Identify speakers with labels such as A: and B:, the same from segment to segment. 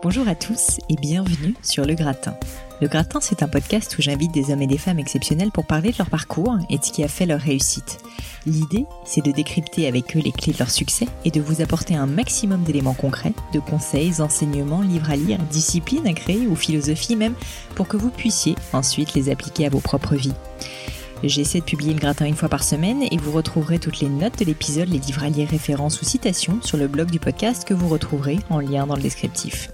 A: Bonjour à tous et bienvenue sur Le Gratin. Le Gratin, c'est un podcast où j'invite des hommes et des femmes exceptionnels pour parler de leur parcours et de ce qui a fait leur réussite. L'idée, c'est de décrypter avec eux les clés de leur succès et de vous apporter un maximum d'éléments concrets, de conseils, enseignements, livres à lire, disciplines à créer ou philosophie même, pour que vous puissiez ensuite les appliquer à vos propres vies. J'essaie de publier le gratin une fois par semaine et vous retrouverez toutes les notes de l'épisode, les livres à lire, références ou citations sur le blog du podcast que vous retrouverez en lien dans le descriptif.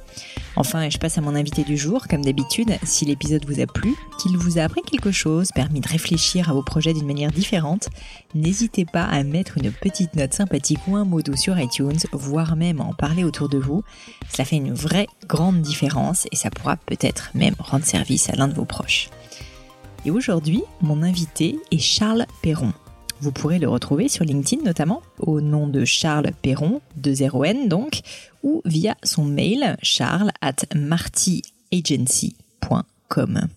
A: Enfin, je passe à mon invité du jour, comme d'habitude, si l'épisode vous a plu, qu'il vous a appris quelque chose, permis de réfléchir à vos projets d'une manière différente, n'hésitez pas à mettre une petite note sympathique ou un mot doux sur iTunes, voire même en parler autour de vous. Cela fait une vraie grande différence et ça pourra peut-être même rendre service à l'un de vos proches. Et aujourd'hui, mon invité est Charles Perron. Vous pourrez le retrouver sur LinkedIn notamment au nom de Charles Perron, de 0N donc, ou via son mail charles at martyagency.com.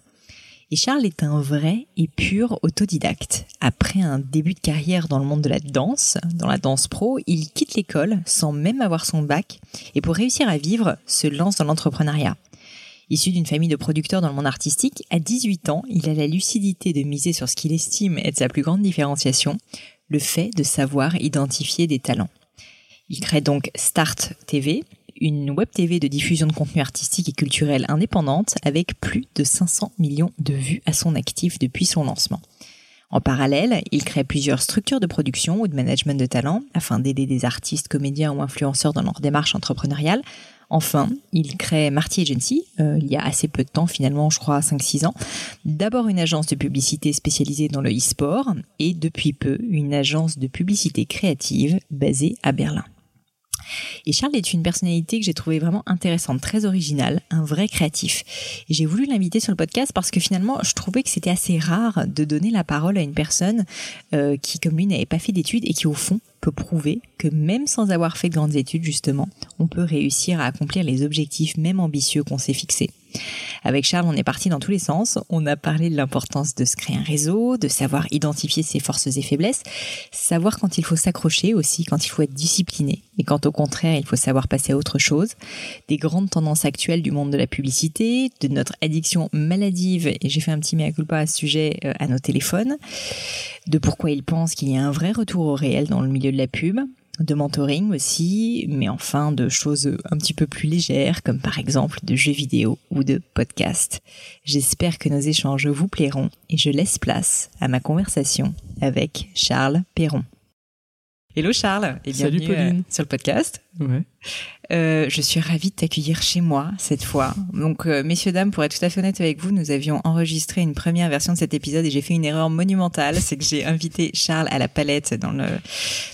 A: Et Charles est un vrai et pur autodidacte. Après un début de carrière dans le monde de la danse, dans la danse pro, il quitte l'école sans même avoir son bac et pour réussir à vivre, se lance dans l'entrepreneuriat. Issu d'une famille de producteurs dans le monde artistique, à 18 ans, il a la lucidité de miser sur ce qu'il estime être sa plus grande différenciation, le fait de savoir identifier des talents. Il crée donc Start TV, une web TV de diffusion de contenu artistique et culturel indépendante avec plus de 500 millions de vues à son actif depuis son lancement. En parallèle, il crée plusieurs structures de production ou de management de talent afin d'aider des artistes, comédiens ou influenceurs dans leur démarche entrepreneuriale Enfin, il crée Marty Agency, euh, il y a assez peu de temps, finalement, je crois 5-6 ans. D'abord une agence de publicité spécialisée dans le e-sport et depuis peu une agence de publicité créative basée à Berlin. Et Charles est une personnalité que j'ai trouvée vraiment intéressante, très originale, un vrai créatif. Et j'ai voulu l'inviter sur le podcast parce que finalement, je trouvais que c'était assez rare de donner la parole à une personne euh, qui, comme lui, n'avait pas fait d'études et qui, au fond, peut prouver que même sans avoir fait de grandes études, justement, on peut réussir à accomplir les objectifs même ambitieux qu'on s'est fixés. Avec Charles, on est parti dans tous les sens. On a parlé de l'importance de se créer un réseau, de savoir identifier ses forces et faiblesses, savoir quand il faut s'accrocher aussi, quand il faut être discipliné, et quand au contraire il faut savoir passer à autre chose, des grandes tendances actuelles du monde de la publicité, de notre addiction maladive, et j'ai fait un petit mea culpa à ce sujet, euh, à nos téléphones, de pourquoi il pense qu'il y a un vrai retour au réel dans le milieu de la pub, de mentoring aussi, mais enfin de choses un petit peu plus légères, comme par exemple de jeux vidéo ou de podcasts. J'espère que nos échanges vous plairont et je laisse place à ma conversation avec Charles Perron. Hello Charles et bienvenue euh, sur le podcast.
B: Ouais.
A: Euh, je suis ravie de t'accueillir chez moi cette fois. Donc, euh, messieurs, dames, pour être tout à fait honnête avec vous, nous avions enregistré une première version de cet épisode et j'ai fait une erreur monumentale. C'est que j'ai invité Charles à la palette dans le,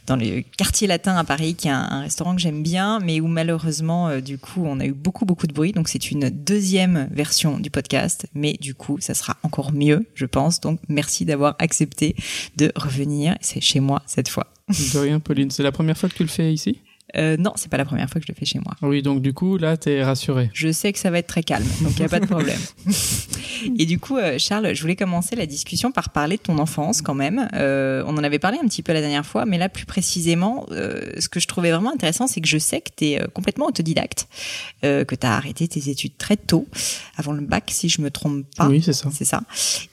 A: dans le quartier latin à Paris, qui est un, restaurant que j'aime bien, mais où malheureusement, euh, du coup, on a eu beaucoup, beaucoup de bruit. Donc, c'est une deuxième version du podcast, mais du coup, ça sera encore mieux, je pense. Donc, merci d'avoir accepté de revenir. C'est chez moi cette fois.
B: De rien, Pauline. C'est la première fois que tu le fais ici?
A: Euh, non, c'est pas la première fois que je le fais chez moi.
B: Oui, donc du coup, là, tu es rassuré.
A: Je sais que ça va être très calme, donc il n'y a pas de problème. Et du coup, euh, Charles, je voulais commencer la discussion par parler de ton enfance quand même. Euh, on en avait parlé un petit peu la dernière fois, mais là, plus précisément, euh, ce que je trouvais vraiment intéressant, c'est que je sais que tu es euh, complètement autodidacte, que tu as arrêté tes études très tôt, avant le bac, si je me trompe pas.
B: Oui, c'est ça.
A: C'est ça.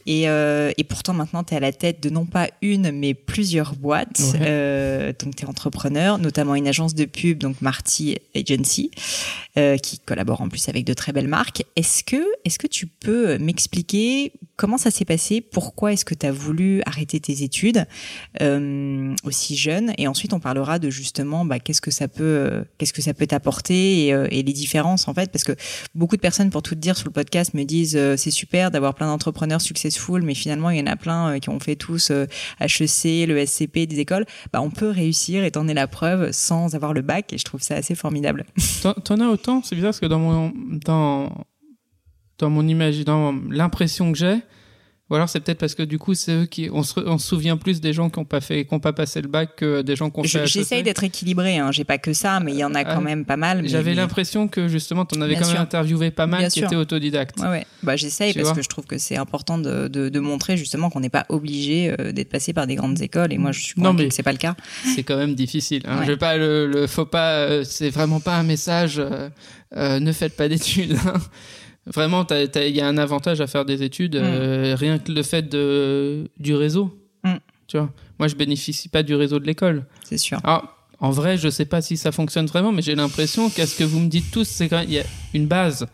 A: Et, et pourtant, maintenant, tu es à la tête de non pas une, mais plusieurs boîtes. Ouais. donc, tu es entrepreneur, notamment une agence de pub, donc Marty Agency, euh, qui collabore en plus avec de très belles marques. Est-ce que, est-ce que tu peux m'expliquer comment ça s'est passé? Pourquoi est-ce que tu as voulu arrêter tes études euh, aussi jeune? Et ensuite, on parlera de justement bah, qu'est-ce que ça peut, qu'est-ce que ça peut t'apporter et, euh, et, les différences en fait, parce que beaucoup de personnes, pour tout te dire sur le podcast, me disent euh, c'est super d'avoir plein d'entrepreneurs successful, mais finalement il y en a plein euh, qui ont fait tous HEC, le SCP, des écoles. Bah, on peut réussir et t'en es la preuve sans avoir le bac et je trouve ça assez formidable.
B: T'en as autant, c'est bizarre parce que dans mon dans dans mon image, dans l'impression que j'ai, Ou alors c'est peut-être parce que du coup c'est eux qui on se, on se souvient plus des gens qui ont pas fait qui ont pas passé le bac que des gens qui ont
A: Je-
B: fait
A: J'essaye d'être équilibré, hein. j'ai pas que ça, mais il y en a quand
B: Ah,
A: même pas mal.
B: J'avais
A: mais-
B: l'impression que justement tu en avais
A: Bien
B: quand même interviewé pas mal
A: Bien
B: qui
A: sûr.
B: étaient autodidactes.
A: Ouais, ouais. Bah, j'essaye parce que je trouve que c'est important de, de, de montrer justement qu'on n'est pas obligé euh, d'être passé par des grandes écoles. Et moi, je suis
B: mais-
A: que c'est pas le cas.
B: C'est quand même difficile. Hein.
A: Ouais.
B: Je vais pas le, le faut pas. euh, c'est vraiment pas un message. euh, euh, ne faites pas d'études. hein. Vraiment, il y a un avantage à faire des études. euh, rien que le fait de du réseau.
A: Mm.
B: Tu vois. Moi, je bénéficie pas du réseau de l'école.
A: C'est sûr.
B: Alors, en vrai, je sais pas si ça fonctionne vraiment, mais j'ai l'impression qu'à ce que vous me dites tous, c'est quand même il y a une base.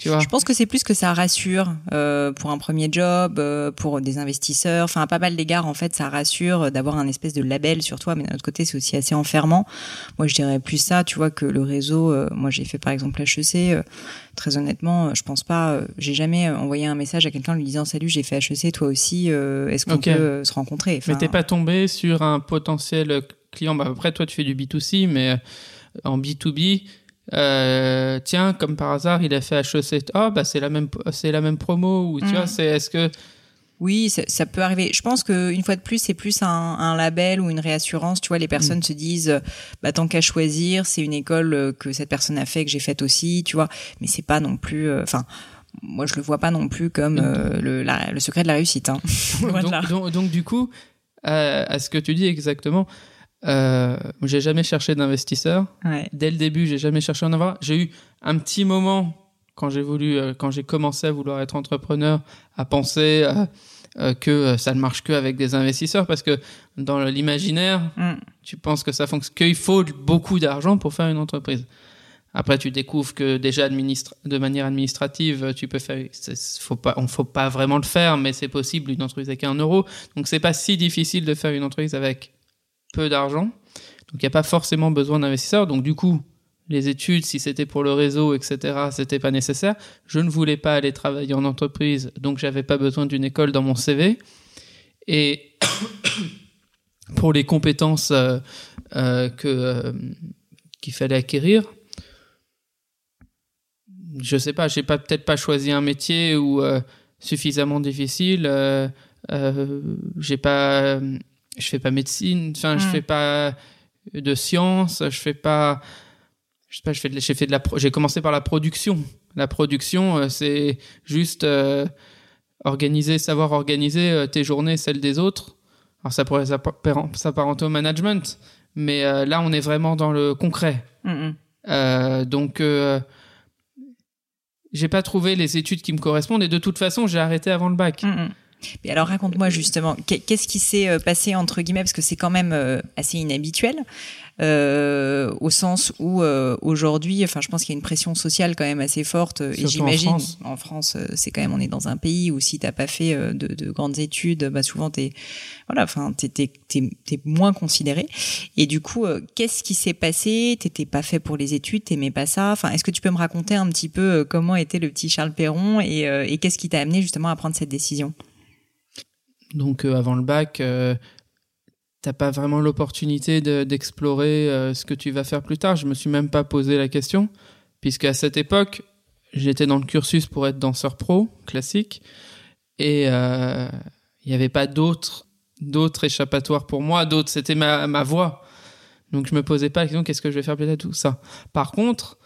B: Tu vois.
A: Je pense que c'est plus que ça rassure euh, pour un premier job, euh, pour des investisseurs, enfin à pas mal d'égards en fait ça rassure d'avoir un espèce de label sur toi, mais d'un autre côté c'est aussi assez enfermant. Moi je dirais plus ça, tu vois que le réseau. euh, moi j'ai fait par exemple HEC. euh, très honnêtement, euh, je pense pas. euh, j'ai jamais envoyé un message à quelqu'un lui disant salut j'ai fait HEC, toi aussi. euh, Est-ce qu'on peut euh, se rencontrer?
B: Mais
A: Enfin,
B: t'es pas tombé sur un potentiel client? Bah, après, toi, tu fais du B2C, mais euh, en B2B, euh, tiens, comme par hasard, il a fait HEC. Oh, bah, c'est la même, c'est la même promo. Ou tu
A: Mm.
B: vois, c'est, est-ce que,
A: Oui, ça, ça peut arriver. Je pense que une fois de plus, c'est plus un, un label ou une réassurance. Tu vois, les personnes se disent, bah tant qu'à choisir, c'est une école euh, que cette personne a fait, que j'ai faite aussi, tu vois. Mais c'est pas non plus. euh, Enfin, moi, je le vois pas non plus comme euh, le, la- le secret de la réussite. Hein.
B: Donc, donc, donc, du coup, à ce que tu dis exactement, euh, j'ai jamais cherché d'investisseur.
A: Ouais.
B: Dès le début, j'ai jamais cherché à en avoir. J'ai eu un petit moment quand j'ai voulu, euh, quand j'ai commencé à vouloir être entrepreneur, à penser euh, euh, que ça ne marche que avec des investisseurs parce que dans l'imaginaire,
A: Mm.
B: tu penses que ça fonctionne, qu'il faut beaucoup d'argent pour faire une entreprise. Après, tu découvres que déjà administre, de manière administrative, tu peux faire, faut pas, on faut pas vraiment le faire, mais c'est possible une entreprise avec un euro. Donc c'est pas si difficile de faire une entreprise avec peu d'argent. Donc il n'y a pas forcément besoin d'investisseurs. Donc du coup, les études, si c'était pour le réseau, etc., c'était pas nécessaire. Je ne voulais pas aller travailler en entreprise, donc j'avais pas besoin d'une école dans mon CV. Et pour les compétences euh, euh, que euh, qu'il fallait acquérir, je sais pas, j'ai pas peut-être pas choisi un métier ou suffisamment difficile. J'ai pas, je fais pas médecine, enfin je
A: Mm.
B: fais pas de sciences, je fais pas, je sais pas, je fais de, j'ai fait de la, j'ai commencé par la production. La production, euh, c'est juste euh, organiser, savoir organiser euh, tes journées, celles des autres. Alors ça pourrait s'appar- s'apparenter au management, mais euh, là on est vraiment dans le concret.
A: Mm, mm.
B: Euh, donc, j'ai pas trouvé les études qui me correspondent et de toute façon, j'ai arrêté avant le bac.
A: Mm, mm. Mais alors raconte-moi justement, qu'est- qu'est-ce qui s'est euh, passé entre guillemets, parce que c'est quand même euh, assez inhabituel, euh, au sens où euh, aujourd'hui, enfin je pense qu'il y a une pression sociale quand même assez forte, et
B: en
A: j'imagine
B: France.
A: en France, c'est quand même on est dans un pays où si t'as pas fait de, de grandes études, bah souvent t'es voilà, enfin t'es t'es moins considéré. Et du coup, qu'est-ce qui s'est passé? T'étais pas fait pour les études, t'aimais pas ça? Enfin, est-ce que tu peux me raconter un petit peu comment était le petit Charles Perron et, et qu'est-ce qui t'a amené justement à prendre cette décision?
B: Donc, euh, avant le bac, euh, t'as pas vraiment l'opportunité de- d'explorer euh, ce que tu vas faire plus tard. Je me suis même pas posé la question, puisque à cette époque, j'étais dans le cursus pour être danseur pro classique, et il n'y avait pas d'autres d'autres échappatoires pour moi. D'autres, c'était ma ma voix. Donc je me posais pas la question qu'est-ce que je vais faire plus tard tout ça. Par contre,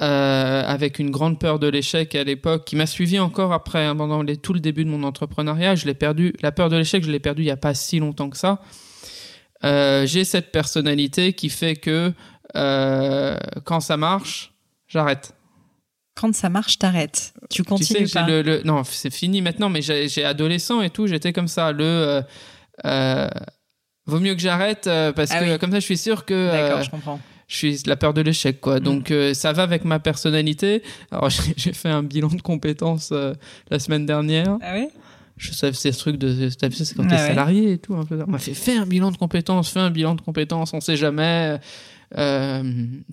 B: euh, avec une grande peur de l'échec à l'époque, qui m'a suivi encore après, hein, pendant les- tout le début de mon entrepreneuriat. Je l'ai perdu. La peur de l'échec, je l'ai perdu il y a pas si longtemps que ça. Euh, J'ai cette personnalité qui fait que euh, quand ça marche, j'arrête.
A: Quand ça marche, t'arrêtes. Tu
B: Tu
A: continues
B: sais, j'ai
A: pas.
B: le, le- non, c'est fini maintenant, mais j'ai adolescent et tout, j'étais comme ça. Le vaut mieux que j'arrête parce
A: Ah
B: que
A: oui.
B: comme ça, je suis sûr que
A: D'accord, je comprends.
B: Je suis la peur de l'échec quoi. Donc euh, ça va avec ma personnalité. Alors j'ai fait un bilan de compétences euh, la semaine dernière.
A: Ah oui
B: Je sais c'est ce truc de c'est quand
A: Ah
B: t'es
A: ouais.
B: salarié et tout. un peu. On m'a fait fais un bilan de compétences, fais un bilan de compétences. On sait jamais. Euh,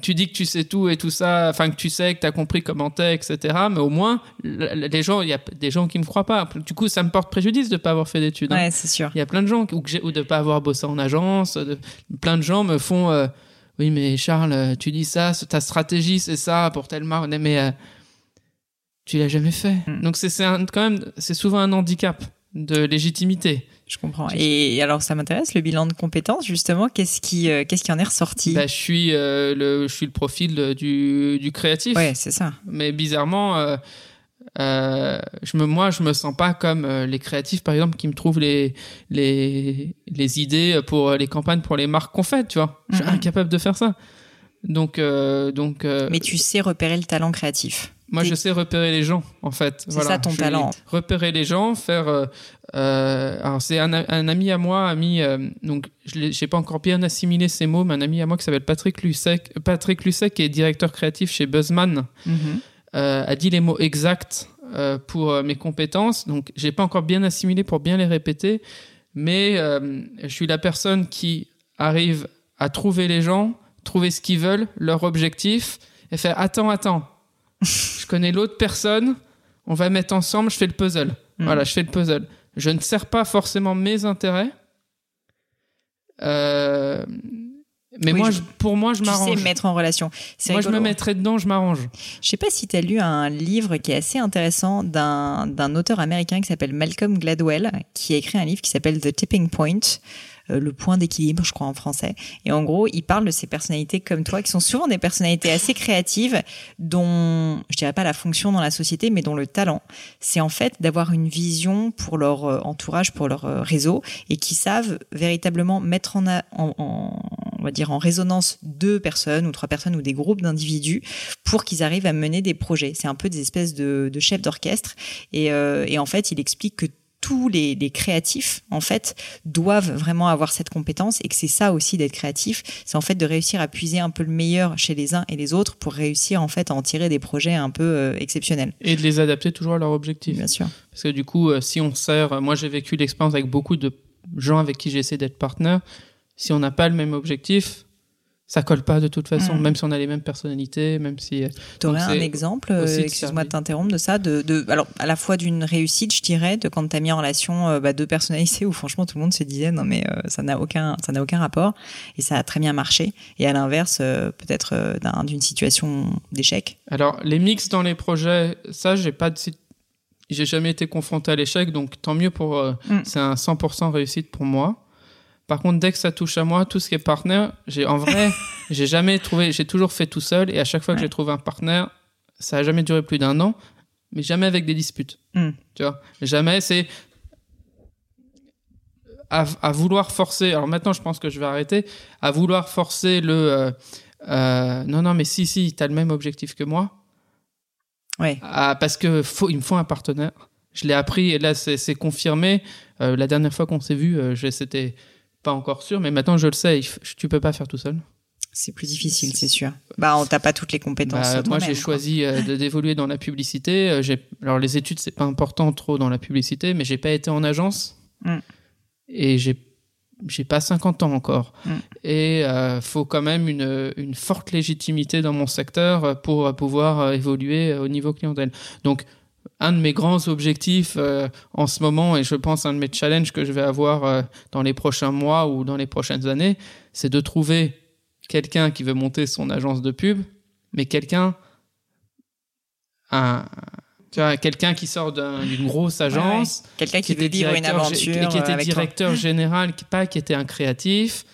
B: tu dis que tu sais tout et tout ça, enfin que tu sais que tu as compris comment t'es, etc. Mais au moins, les gens, il y a des gens qui me croient pas. Du coup, ça me porte préjudice de pas avoir fait d'études. hein.
A: Ouais, c'est sûr.
B: Il y a plein de gens ou, que ou de pas avoir bossé en agence. de- plein de gens me font euh, oui mais Charles, euh, tu dis ça, c'est- ta stratégie c'est ça pour telle marque, mais euh, tu l'as jamais fait.
A: Mm.
B: Donc c'est quand même c'est souvent un handicap de légitimité.
A: Je comprends. Et alors, ça m'intéresse le bilan de compétences justement. Qu'est-ce qui, euh, qu'est-ce qui en est ressorti?
B: Bah, je suis euh, le, je suis le profil du, du créatif.
A: Ouais, c'est ça.
B: Mais bizarrement, euh, euh, je me, moi, je me sens pas comme euh, les créatifs, par exemple, qui me trouvent les, les, les idées pour les campagnes, pour les marques qu'on fait, tu vois. Je suis incapable de faire ça. Donc, euh, donc, euh,
A: Mais tu sais repérer le talent créatif.
B: moi, je sais repérer les gens, en fait.
A: C'est
B: Voilà.
A: ça ton
B: Je-
A: talent.
B: Repérer les gens, faire. euh, euh, alors, c'est un, un ami à moi, ami. euh, donc, je j'ai pas encore bien assimilé ces mots, mais un ami à moi qui s'appelle Patrick Lucek, Patrick Lucek, qui est directeur créatif chez Buzzman.
A: Mhm.
B: euh, a dit les mots exacts euh, pour euh, mes compétences. Donc, j'ai pas encore bien assimilé pour bien les répéter, mais euh, je suis la personne qui arrive à trouver les gens, trouver ce qu'ils veulent, leur objectif, et faire attends, attends, je connais l'autre personne, on va mettre ensemble, je fais le puzzle.
A: Mhm.
B: Voilà, je fais le puzzle. Je ne sers pas forcément mes intérêts. Euh, mais
A: Oui,
B: moi,
A: je-
B: pour moi, je
A: Tu sais
B: m'arrange.
A: mettre en relation.
B: Moi, je me mettrais dedans, je m'arrange.
A: Je sais pas si tu as lu un livre qui est assez intéressant d'un auteur américain qui s'appelle Malcolm Gladwell, qui a écrit un livre qui s'appelle The Tipping Point, le point d'équilibre, je crois en français. Et en gros, il parle de ces personnalités comme toi, qui sont souvent des personnalités assez créatives, dont je dirais pas la fonction dans la société, mais dont le talent, c'est en fait d'avoir une vision pour leur euh, entourage, pour leur euh, réseau, et qui savent véritablement mettre en, en, en- on va dire en résonance deux personnes ou trois personnes ou des groupes d'individus pour qu'ils arrivent à mener des projets. C'est un peu des espèces de, de chefs d'orchestre. Et, euh, et en fait, il explique que tous les, les créatifs, en fait, doivent vraiment avoir cette compétence et que c'est ça aussi d'être créatif. C'est en fait de réussir à puiser un peu le meilleur chez les uns et les autres pour réussir en fait à en tirer des projets un peu euh, exceptionnels.
B: Et de les adapter toujours à leur objectif.
A: Bien sûr.
B: Parce que du coup, euh, si on sert, moi j'ai vécu l'expérience avec beaucoup de gens avec qui j'ai essayé d'être partenaire. Si on n'a pas le même objectif, ça colle pas de toute façon,
A: Mhm.
B: même si on a les mêmes personnalités, même si. euh,
A: Tu aurais
B: Donc,
A: un exemple, euh, excuse-moi de t'interrompre, de ça, de, de, alors à la fois d'une réussite, je dirais, de quand tu as mis en relation euh, bah, deux personnalités où franchement tout le monde se disait non mais euh, ça n'a aucun, ça n'a aucun rapport et ça a très bien marché. Et à l'inverse, euh, peut-être d'un- d'une situation d'échec.
B: Alors, les mix dans les projets, ça, j'ai pas de J'ai jamais été confronté à l'échec, donc tant mieux pour.
A: Mm.
B: C'est un 100% réussite pour moi. Par contre, dès que ça touche à moi, tout ce qui est partenaire, j'ai en vrai, j'ai jamais trouvé, j'ai toujours fait tout seul, et à chaque fois que
A: Ouais.
B: j'ai trouvé un partenaire, ça a jamais duré plus d'un an, mais jamais avec des disputes.
A: Mm.
B: Tu vois, jamais c'est à, à vouloir forcer. Alors maintenant, je pense que je vais arrêter à vouloir forcer le. euh, euh, non, non, mais si, si, t'as le même objectif que moi.
A: Ouais.
B: Ah, parce que faut, il me faut un partenaire. Je l'ai appris et là c'est confirmé. Euh, la dernière fois qu'on s'est vu, c'était pas encore sûr, mais maintenant je le sais. tu peux pas faire tout seul.
A: C'est plus difficile, c'est sûr. Bah, on t'a pas toutes les compétences.
B: Bah, moi j'ai choisi euh, de- d'évoluer dans la publicité. Euh, alors les études c'est pas important trop dans la publicité, mais j'ai pas été en agence
A: Mm.
B: et j'ai j'ai pas 50 ans encore.
A: Mm.
B: Et euh, faut quand même une, une forte légitimité dans mon secteur euh, pour pouvoir évoluer au niveau clientèle. Donc, un de mes grands objectifs euh, en ce moment, et je pense un de mes challenges que je vais avoir euh, dans les prochains mois ou dans les prochaines années, c'est de trouver quelqu'un qui veut monter son agence de pub, mais quelqu'un, un, quelqu'un qui sort d'un- d'une grosse agence,
A: Quelqu'un qui,
B: qui
A: veut
B: était
A: vivre une
B: directeur,
A: aventure
B: qui, qui
A: euh,
B: était
A: toi.
B: directeur général, qui pas qui était un créatif,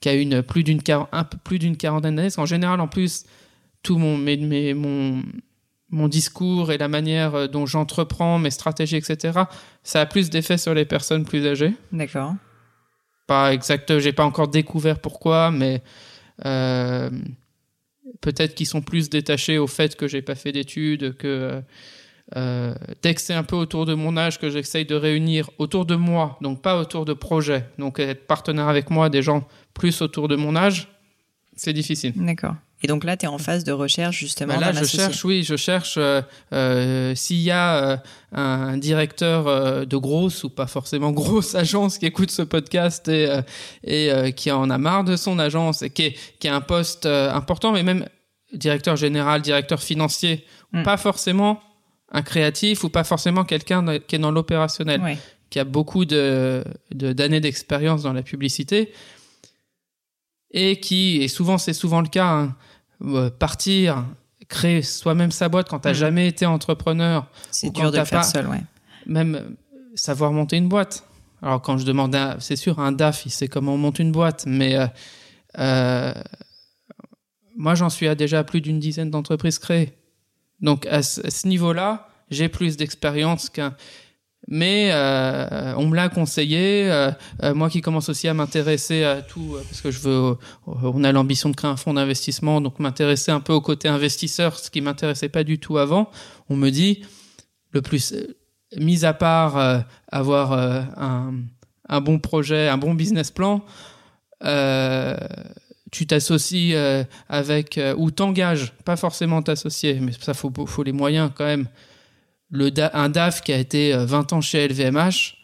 B: qui a une plus d'une quar- un peu plus d'une quarantaine d'années. Qu'en général, en plus, tout mon mes, mes- mon mon discours et la manière euh, dont j'entreprends mes stratégies, etc. Ça a plus d'effet sur les personnes plus âgées.
A: D'accord.
B: Pas exact, j'ai pas encore découvert pourquoi, mais euh, peut-être qu'ils sont plus détachés au fait que j'ai pas fait d'études, que euh, dès que c'est un peu autour de mon âge que j'essaye de réunir autour de moi, donc pas autour de projets, donc être partenaire avec moi des gens plus autour de mon âge, c'est difficile.
A: D'accord. Et donc là, tu es en phase de recherche justement
B: Bah là, je cherche, oui, je cherche euh, euh, s'il y a euh, un directeur de grosse ou pas forcément grosse agence qui écoute ce podcast et, et qui en a marre de son agence et qui, est, qui a un poste important, mais même directeur général, directeur financier,
A: Mm.
B: pas forcément un créatif ou pas forcément quelqu'un qui est dans l'opérationnel
A: Ouais.
B: qui a beaucoup de de- d'années d'expérience dans la publicité et qui et souvent c'est souvent le cas hein, euh, partir créer soi-même sa boîte quand t'as
A: Mhm.
B: jamais été entrepreneur
A: C'est dur de le faire
B: pas-
A: seul, ouais.
B: même savoir monter une boîte. Alors quand je demande, c'est sûr, un DAF, il sait comment on monte une boîte, mais euh, euh, moi j'en suis à déjà plus d'une dizaine d'entreprises créées. Donc à ce, niveau-là, j'ai plus d'expérience qu'un. Mais euh, on me l'a conseillé. Euh, euh, moi qui commence aussi à m'intéresser à tout, parce que je veux, on a l'ambition de créer un fonds d'investissement, donc m'intéresser un peu au côté investisseur, ce qui m'intéressait pas du tout avant. On me dit le plus mis à part avoir un, bon projet, un bon business plan, tu t'associes avec ou t'engages, pas forcément t'associer, mais ça faut faut les moyens quand même. Le un DAF qui a été 20 ans chez LVMH,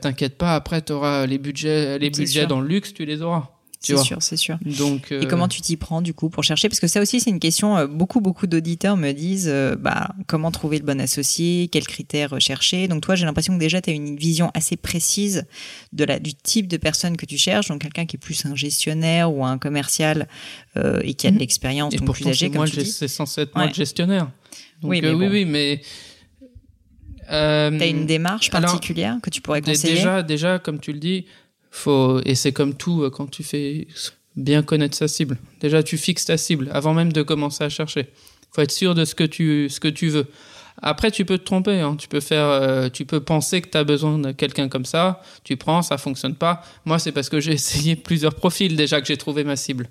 B: t'inquiète pas, après tu auras les budgets les budgets dans le luxe, tu les auras.
A: C'est sûr, c'est sûr.
B: Donc,
A: Et comment tu t'y prends du coup pour chercher? Parce que ça aussi, c'est une question. Euh, beaucoup, beaucoup d'auditeurs me disent euh, bah, comment trouver le bon associé, quels critères rechercher? Donc toi, j'ai l'impression que déjà, tu as une vision assez précise de la, du type de personne que tu cherches. Donc quelqu'un qui est plus un gestionnaire ou un commercial euh, et qui a de mhm. l'expérience, donc plus âgé, comme tu dis.
B: C'est censé être moi le gestionnaire. oui, mais oui, oui, mais.
A: Euh, T'as une démarche particulière que tu pourrais conseiller
B: Déjà, déjà, comme tu le dis, faut et c'est comme tout euh, quand tu fais bien connaître sa cible. Déjà, tu fixes ta cible avant même de commencer à chercher. Faut être sûr de ce que tu ce que tu veux. Après, tu peux te tromper. Hein. Tu peux faire, euh, tu peux penser que tu as besoin de quelqu'un comme ça. Tu prends, ça fonctionne pas. Moi, c'est parce que j'ai essayé plusieurs profils déjà que j'ai trouvé ma cible.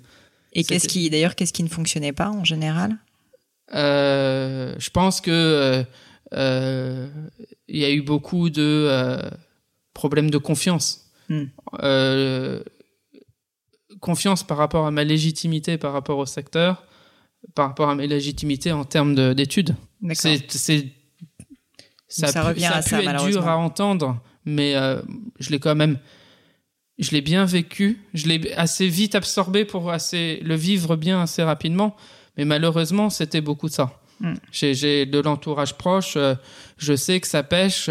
A: Et qu'est-ce qui, d'ailleurs, qu'est-ce qui ne fonctionnait pas en général?
B: Euh, Je pense que il y a eu beaucoup de problèmes de confiance. Hmm. Euh, confiance par rapport à ma légitimité par rapport au secteur, par rapport à ma légitimité en termes d'études. C'est, ça, ça, revient à ça, être dur à entendre, mais euh, je l'ai quand même, je l'ai bien vécu, je l'ai assez vite absorbé pour assez le vivre bien assez rapidement, mais malheureusement c'était beaucoup de ça. Hmm. J'ai de l'entourage proche, euh, je sais que ça pêche.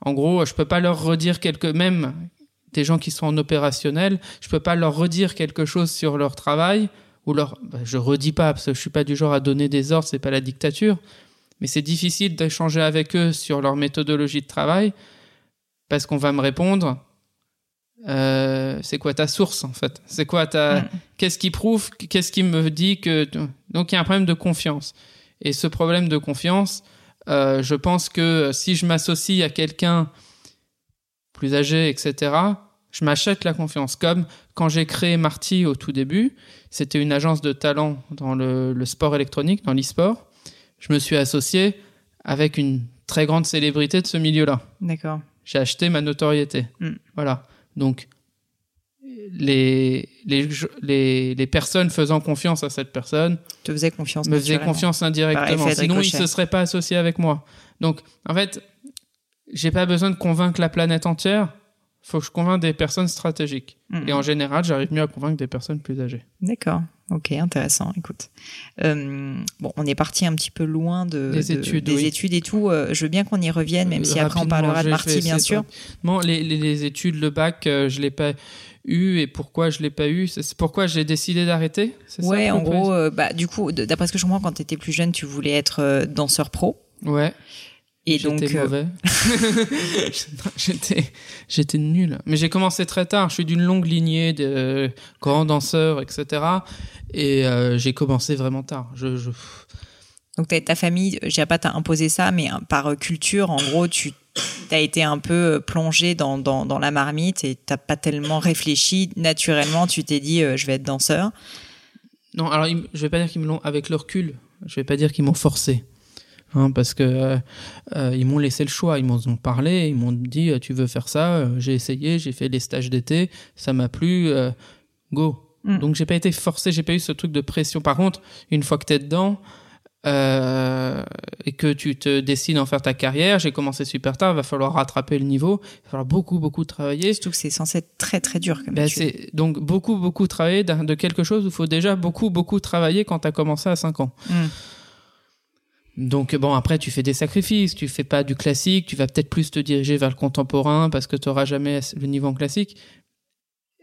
B: en gros, je peux pas leur redire quelque même des gens qui sont en opérationnel, je peux pas leur redire quelque chose sur leur travail ou leur, bah, je redis pas parce que je suis pas du genre à donner des ordres, c'est pas la dictature, mais c'est difficile d'échanger avec eux sur leur méthodologie de travail parce qu'on va me répondre, euh, c'est quoi ta source en fait? C'est quoi ta, mm. qu'est-ce qui prouve, qu'est-ce qui me dit que, donc il y a un problème de confiance et ce problème de confiance, euh, je pense que si je m'associe à quelqu'un plus âgé, etc., je m'achète la confiance. Comme quand j'ai créé Marty au tout début, c'était une agence de talent dans le, sport électronique, dans l'e-sport. Je me suis associé avec une très grande célébrité de ce milieu-là.
A: D'accord.
B: J'ai acheté ma notoriété. Mm. Voilà. Donc, les, les, les, personnes faisant confiance à cette personne
A: te faisaient confiance
B: me faisaient confiance indirectement. Sinon, ils ne se seraient pas associés avec moi. Donc, en fait, j'ai pas besoin de convaincre la planète entière. Faut que je convainque des personnes stratégiques. Mm. Et en général, j'arrive mieux à convaincre des personnes plus âgées.
A: D'accord. Ok, intéressant. Écoute, euh, bon, on est parti un petit peu loin de, des, études, des études et tout. Euh, je veux bien qu'on y revienne, même si après on parlera de Marty, bien sûr.
B: Non, les, les, études, le bac, euh, je l'ai pas eu et pourquoi je l'ai pas eu C'est pourquoi j'ai décidé d'arrêter.
A: Ouais, ça, en gros, bah du coup, d'après ce que je comprends, quand tu étais plus jeune, tu voulais être danseur pro.
B: Ouais. Et donc euh, mauvais. j'étais j'étais nul. Mais j'ai commencé très tard. Je suis d'une longue lignée de grands danseurs, etc. Et euh, j'ai commencé vraiment tard. Je, je...
A: Donc ta famille, j'ai pas t'a imposé ça, mais par culture, en gros, tu as été un peu plongé dans, dans, dans la marmite et t'as pas tellement réfléchi. Naturellement, tu t'es dit, euh, je vais être danseur.
B: Non, alors je vais pas dire qu'ils me l'ont avec le recul. Je vais pas dire qu'ils m'ont forcé. Hein, parce que euh, euh, ils m'ont laissé le choix, ils m'ont parlé, ils m'ont dit euh, tu veux faire ça, j'ai essayé, j'ai fait les stages d'été, ça m'a plu, go. Mm. Donc j'ai pas été forcé, j'ai pas eu ce truc de pression. Par contre, une fois que t'es dedans et que tu te décides en faire ta carrière, j'ai commencé super tard, il va falloir rattraper le niveau, il va falloir beaucoup beaucoup travailler.
A: Surtout que c'est censé être très très dur comme
B: ben, c'est donc beaucoup beaucoup travailler de quelque chose où il faut déjà beaucoup beaucoup travailler quand tu as commencé à 5 ans. Mm. Donc bon, après tu fais des sacrifices, tu fais pas du classique, tu vas peut-être plus te diriger vers le contemporain parce que tu n'auras jamais le niveau en classique.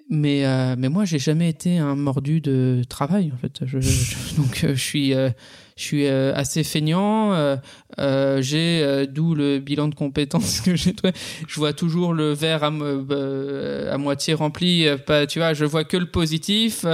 B: mais euh, mais moi j'ai jamais été un mordu de travail en fait je, je- donc euh, je suis euh, je suis euh, assez feignant euh, euh, j'ai d'où le bilan de compétences que j'ai je vois toujours le verre à, mo- à moitié rempli pas tu vois je vois que le positif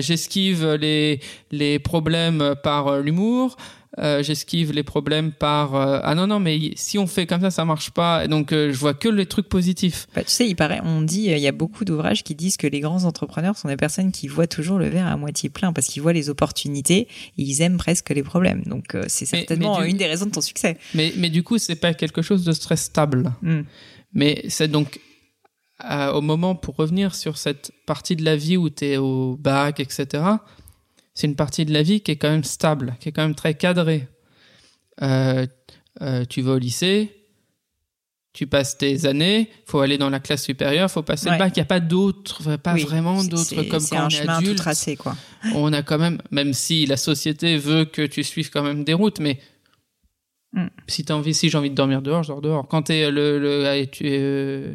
B: j'esquive les les problèmes par l'humour euh, j'esquive les problèmes par euh, ah non non mais si on fait comme ça ça marche pas Et donc euh, je vois que les trucs positifs
A: Bah, tu sais, il paraît, on dit, euh, il y a beaucoup d'ouvrages qui disent que les grands entrepreneurs sont des personnes qui voient toujours le verre à moitié plein parce qu'ils voient les opportunités et ils aiment presque les problèmes. Donc, c'est certainement
B: mais du-
A: une des raisons de ton succès.
B: Mais, mais du coup, c'est pas quelque chose de très stable.
A: Hmm.
B: Mais c'est donc au moment, pour revenir sur cette partie de la vie où tu es au bac, etc., c'est une partie de la vie qui est quand même stable, qui est quand même très cadrée. Euh, euh, tu vas au lycée, tu passes tes années, faut aller dans la classe supérieure, faut passer
A: Ouais.
B: le bac. Il n'y a pas d'autres, pas
A: Oui,
B: vraiment d'autres comme quand
A: un
B: on est
A: chemin tout
B: adulte
A: tracé, quoi.
B: on a quand même, même si la société veut que tu suives quand même des routes, mais
A: Mm.
B: si t'as envie, si j'ai envie de dormir dehors, je dors dehors. Quand t'es le, le ah, tu es euh,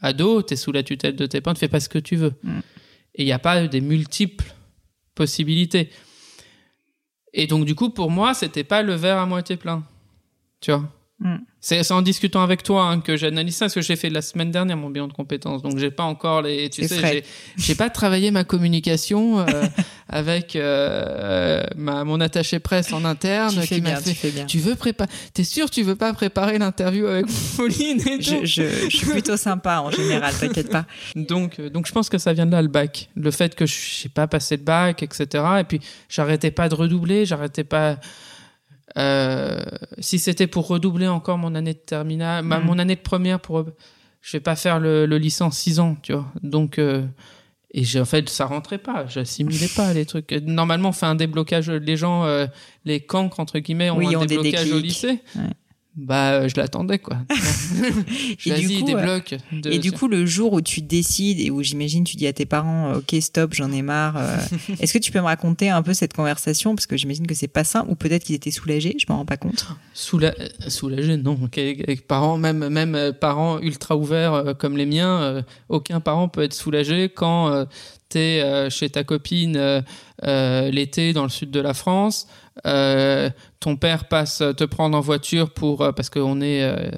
B: ado, t'es sous la tutelle de tes parents, tu fais pas ce que tu veux.
A: Mm.
B: Et il n'y a pas des multiples possibilités. Et donc du coup, pour moi, c'était pas le verre à moitié plein. Tu vois?
A: Mm.
B: C'est en discutant avec toi hein, que j'analyse ça, parce que j'ai fait la semaine dernière mon bilan de compétences, donc j'ai pas encore les, tu sais, j'ai- pas travaillé ma communication euh, avec euh, ma mon attaché presse en interne
A: Tu
B: qui m'a fait.
A: tu fais bien.
B: Tu veux préparer T'es sûr tu veux pas préparer l'interview avec Pauline et
A: je, je suis plutôt sympa en général, t'inquiète pas.
B: Donc, euh, donc je pense que ça vient de là le bac, le fait que je n'ai pas passé le bac, etc. Et puis j'arrêtais pas de redoubler, j'arrêtais pas. Euh, si c'était pour redoubler encore mon année de terminale,
A: Mhm.
B: mon année de première pour, je vais pas faire le, le lycée en six ans, tu vois. Donc euh, et en fait ça rentrait pas, j'assimilais pas les trucs. Normalement on fait un déblocage, les gens, euh, les cancres entre guillemets ont
A: Oui,
B: un
A: ont
B: déblocage au lycée.
A: Ouais.
B: Bah euh, je l'attendais quoi.
A: Et
B: Vas-y
A: du coup,
B: débloque. de-
A: Et du coup, le jour où tu décides et où j'imagine tu dis à tes parents, euh, ok, stop, j'en ai marre. euh, Est-ce que tu peux me raconter un peu cette conversation? Parce que j'imagine que c'est pas simple ou peut-être qu'ils étaient soulagés, je m'en rends pas compte.
B: Soula euh, soulagé, non. Avec parents, même même euh, parents ultra ouverts euh, comme les miens, euh, aucun parent peut être soulagé quand euh, t'es euh, chez ta copine euh, euh, l'été dans le sud de la France. euh, ton père passe te prendre en voiture pour euh, parce qu'on est euh,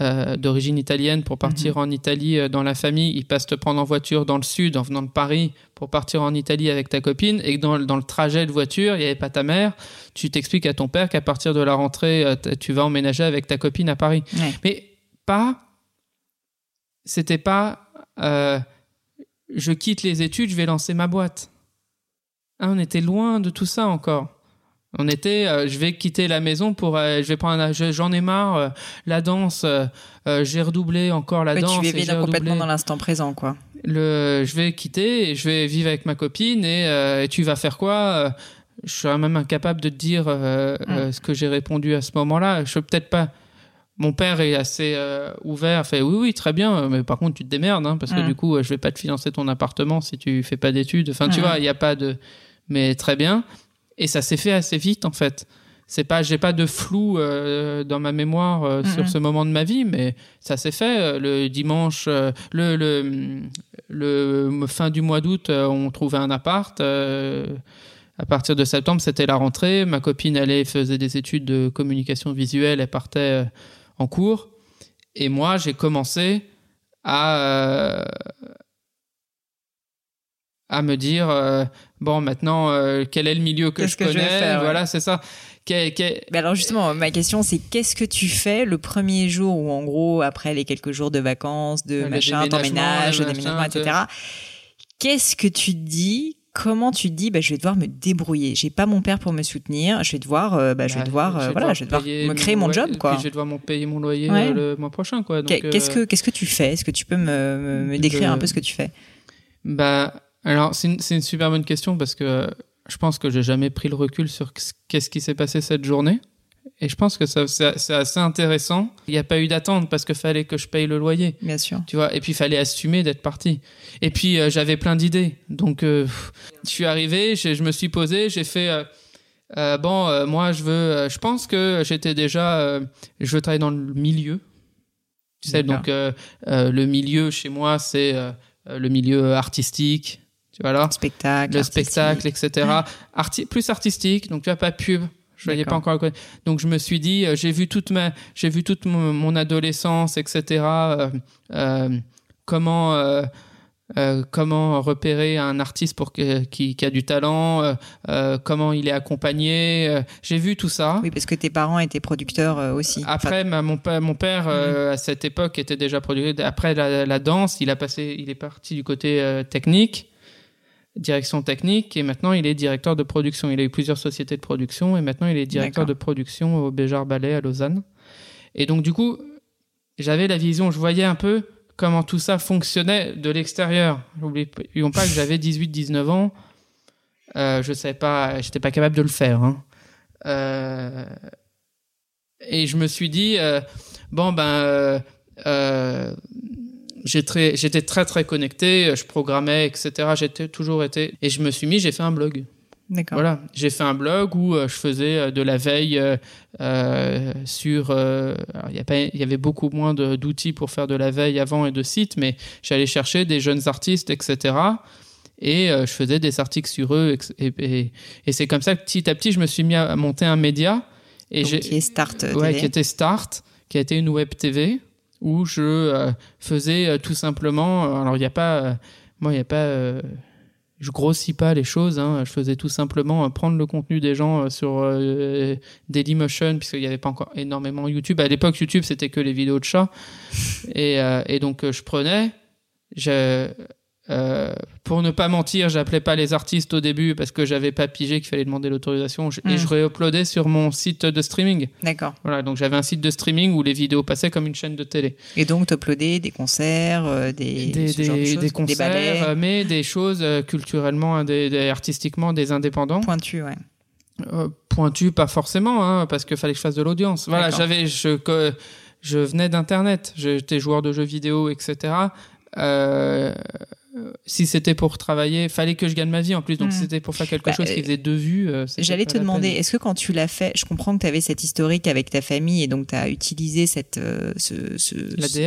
B: euh, d'origine italienne pour partir en Italie euh, dans la famille. Il passe te prendre en voiture dans le sud en venant de Paris pour partir en Italie avec ta copine et que dans, dans le trajet de voiture il n'y avait pas ta mère. Tu t'expliques à ton père qu'à partir de la rentrée euh, tu vas emménager avec ta copine à Paris.
A: Ouais.
B: Mais pas. C'était pas. euh, je quitte les études, je vais lancer ma boîte. Ah, on était loin de tout ça encore. On était, euh, je vais quitter la maison pour, euh, je vais prendre, j'en ai marre, euh, la danse, j'ai redoublé encore la
A: Ouais,
B: danse.
A: tu
B: et
A: vivais dans- complètement dans l'instant présent, quoi.
B: Le, je vais quitter, et je vais vivre avec ma copine et, et tu vas faire quoi Je serais même incapable de te dire
A: Mm.
B: ce que j'ai répondu à ce moment-là. Je peux peut-être pas. Mon père est assez ouvert, fait oui oui très bien, mais par contre tu te démerdes hein, parce que
A: Mm.
B: du coup je vais pas te financer ton appartement si tu fais pas d'études. Enfin tu
A: Mm.
B: vois il y a pas de, mais très bien. Et ça s'est fait assez vite en fait. C'est pas, j'ai pas de flou euh, dans ma mémoire euh, sur ce moment de ma vie, mais ça s'est fait euh, le dimanche, le, le le fin du mois d'août, on trouvait un appart. à partir de septembre, c'était la rentrée. Ma copine allait faisait des études de communication visuelle, elle partait en cours, et moi j'ai commencé à à me dire bon maintenant euh, quel est le milieu que je
A: que je vais
B: connais?
A: faire, ouais.
B: voilà c'est ça
A: alors justement, ma question c'est qu'est-ce que tu fais le premier jour où en gros après les quelques jours de vacances, de
B: Le
A: machin,
B: déménagement,
A: t'emménages,
B: machin,
A: déménagement, etc. Qu'est-ce que tu dis? Comment tu te dis bah, je vais devoir me débrouiller? J'ai pas mon père pour me soutenir. Je vais devoir, euh, bah, je vais
B: Bah,
A: devoir, euh, voilà, je vais devoir me créer mon job
B: et
A: quoi.
B: je vais devoir mon payer mon loyer
A: Ouais.
B: euh, le mois prochain quoi
A: Qu'est-ce
B: euh,
A: que qu'est-ce que tu fais? Est-ce que tu peux me, me- décrire un peu ce que tu fais?
B: Bah, alors c'est une, super bonne question parce que euh, je pense que j'ai jamais pris le recul sur qu'est-ce qui s'est passé cette journée. Et je pense que ça, c'est assez intéressant. Il n'y a pas eu d'attente parce qu'il fallait que je paye le loyer.
A: Bien sûr.
B: Tu vois, et puis il fallait assumer d'être parti. Et puis euh, j'avais plein d'idées. Donc euh, je suis arrivé, je, je me suis posé, j'ai fait euh, bon, moi je veux, je pense que j'étais déjà, je veux travailler dans le milieu. Tu sais, donc le milieu chez moi c'est le milieu artistique, tu vois
A: spectacle,
B: le
A: artistique.
B: spectacle, etc. Arti plus artistique, donc tu vois pas pub. Je voyais pas encore. Donc je me suis dit, euh, j'ai vu toute ma, j'ai vu toute mon, mon adolescence, etc. euh, euh, comment euh, comment repérer un artiste pour que, qui, qui a du talent, euh, euh, comment il est accompagné. j'ai vu tout ça.
A: Oui, parce que tes parents étaient producteurs aussi.
B: Après, ma- mon père, mon père euh, à cette époque était déjà producteur. Après la, la danse, il a passé, il est parti du côté technique, direction technique, et maintenant il est directeur de production. Il a eu plusieurs sociétés de production, et maintenant il est directeur de production au Béjar Ballet à Lausanne. Et donc du coup, j'avais la vision, je voyais un peu comment tout ça fonctionnait de l'extérieur. N'oublions pas que j'avais 18-19 ans. Euh, je savais pas, j'étais pas capable de le faire. hein. Euh, et je me suis dit, euh, bon ben, très- j'étais très très connecté, je programmais, etc. J'étais toujours été, et je me suis mis, j'ai fait un blog.
A: D'accord.
B: Voilà, j'ai fait un blog où euh, je faisais euh, de la veille euh, sur. euh, Il y, avait beaucoup moins d'outils pour faire de la veille avant et de sites, mais j'allais chercher des jeunes artistes, etc. Et euh, je faisais des articles sur eux. Et, et- et c'est comme ça que petit à petit, je me suis mis à monter un média. Et
A: Donc, qui est Start euh,
B: ouais,
A: TV.
B: qui était Start, qui a été une web TV où je euh, faisais euh, tout simplement. euh, Alors il n'y a pas, moi il n'y a pas, je grossis pas les choses. Hein, je faisais tout simplement prendre le contenu des gens euh, sur euh, Dailymotion puisqu'il n'y avait pas encore énormément YouTube. À l'époque YouTube c'était que les vidéos de chats et, et donc je prenais. Je, euh, pour ne pas mentir, j'appelais pas les artistes au début parce que j'avais pas pigé qu'il fallait demander l'autorisation et
A: Mm.
B: je réuploadais sur mon site de streaming.
A: D'accord.
B: Voilà, donc j'avais un site de streaming où les vidéos passaient comme une chaîne de télé.
A: Et donc, t'uploadais des concerts, euh, des,
B: Des,
A: ce genre de
B: des,
A: choses,
B: des concerts,
A: ballets
B: euh, mais des choses euh, culturellement, des, des- artistiquement, des indépendants.
A: pointus, ouais.
B: Pointu, pas forcément, hein, parce qu'il fallait que je fasse de l'audience. Voilà, j'avais, je, que- je venais d'internet, j'étais joueur de jeux vidéo, etc. Euh, si c'était pour travailler, fallait que je gagne ma vie en plus. Donc
A: Mm.
B: si c'était pour faire quelque
A: Bah,
B: chose qui
A: euh,
B: faisait deux vues. euh,
A: J'allais te demander, est-ce que quand tu l'as fait, je comprends que tu avais cette historique avec ta famille et donc tu as utilisé cette, euh, ce, ce,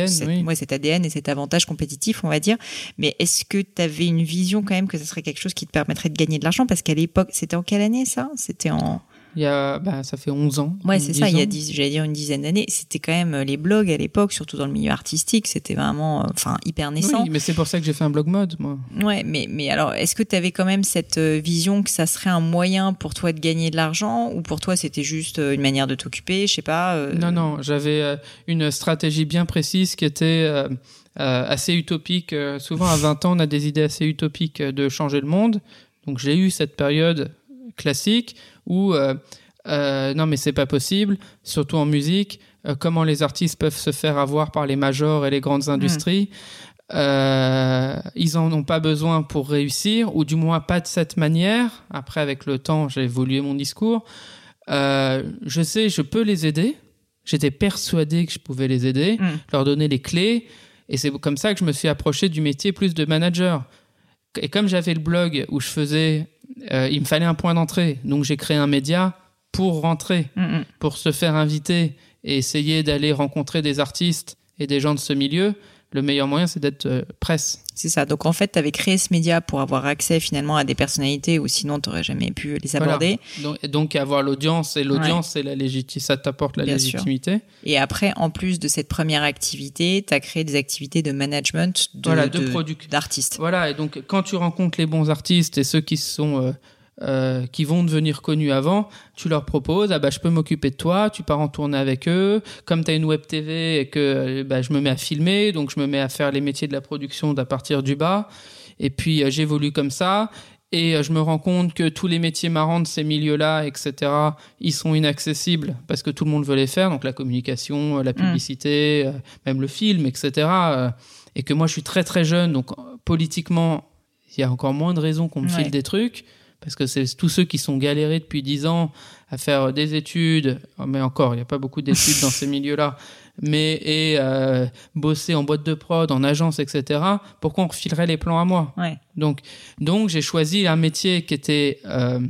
A: cette-
B: oui.
A: ouais, cet ADN et cet avantage compétitif, on va dire. Mais est-ce que tu avais une vision quand même que ça serait quelque chose qui te permettrait de gagner de l'argent? Parce qu'à l'époque, c'était en quelle année ça? C'était en.
B: Il y a, bah, ça fait 11 ans.
A: Ouais, c'est ça, il y a
B: 10 ans.
A: dix, j'allais dire une dizaine d'années. C'était quand même euh, les blogs à l'époque, surtout dans le milieu artistique, c'était vraiment, euh, enfin, hyper naissant.
B: Oui, mais c'est pour ça que j'ai fait un blog mode, moi.
A: Ouais, mais, mais alors, est-ce que tu avais quand même cette euh, vision que ça serait un moyen pour toi de gagner de l'argent ou pour toi c'était juste une manière de t'occuper, je sais pas euh,
B: Non, non, j'avais une stratégie bien précise qui était euh, euh, assez utopique. Euh, souvent, à 20 ans, on a des idées assez utopiques de changer le monde. Donc, j'ai eu cette période classique où, euh, euh, non, mais c'est pas possible, surtout en musique, euh, comment les artistes peuvent se faire avoir par les majors et les grandes industries. Euh, ils en ont pas besoin pour réussir, ou du moins pas de cette manière. Après, avec le temps, j'ai évolué mon discours. Je sais, je peux les aider. J'étais persuadé que je pouvais les aider,
A: Mm.
B: leur donner les clés. Et c'est comme ça que je me suis approché du métier plus de manager. Et comme j'avais le blog où je faisais, euh, il me fallait un point d'entrée. Donc j'ai créé un média pour rentrer,
A: Mm, mm.
B: pour se faire inviter et essayer d'aller rencontrer des artistes et des gens de ce milieu. Le meilleur moyen, c'est d'être euh, presse.
A: C'est ça. Donc en fait, tu avais créé ce média pour avoir accès finalement à des personnalités où sinon tu jamais pu les
B: Voilà.
A: aborder.
B: Donc, et donc avoir l'audience et l'audience, c'est la légitimité, ça t'apporte la
A: Bien sûr.
B: légitimité.
A: Et après, en plus de cette première activité, tu as créé des activités de management de,
B: Voilà, de
A: de-
B: produc-
A: d'artistes.
B: Voilà, et donc quand tu rencontres les bons artistes et ceux qui sont euh, euh, qui vont devenir connus avant, tu leur proposes ah bah je peux m'occuper de toi, tu pars en tournée avec eux. Comme tu as une web TV et que euh, bah, je me mets à filmer, donc je me mets à faire les métiers de la production d'à partir du bas. Et puis euh, j'évolue comme ça. Et je me rends compte que tous les métiers marrants de ces milieux-là, etc., ils sont inaccessibles parce que tout le monde veut les faire, donc la communication, la publicité, euh, même le film, etc. et que moi je suis très très jeune, donc politiquement, il y a encore moins de raisons qu'on me
A: Ouais.
B: file des trucs, parce que c'est tous ceux qui sont galérés depuis 10 ans à faire des études, oh, mais encore, il n'y a pas beaucoup d'études dans ces milieux-là, mais et euh, bosser en boîte de prod, en agence, etc. Pourquoi on refilerait les plans à moi
A: Ouais.
B: Donc, donc j'ai choisi un métier qui était euh,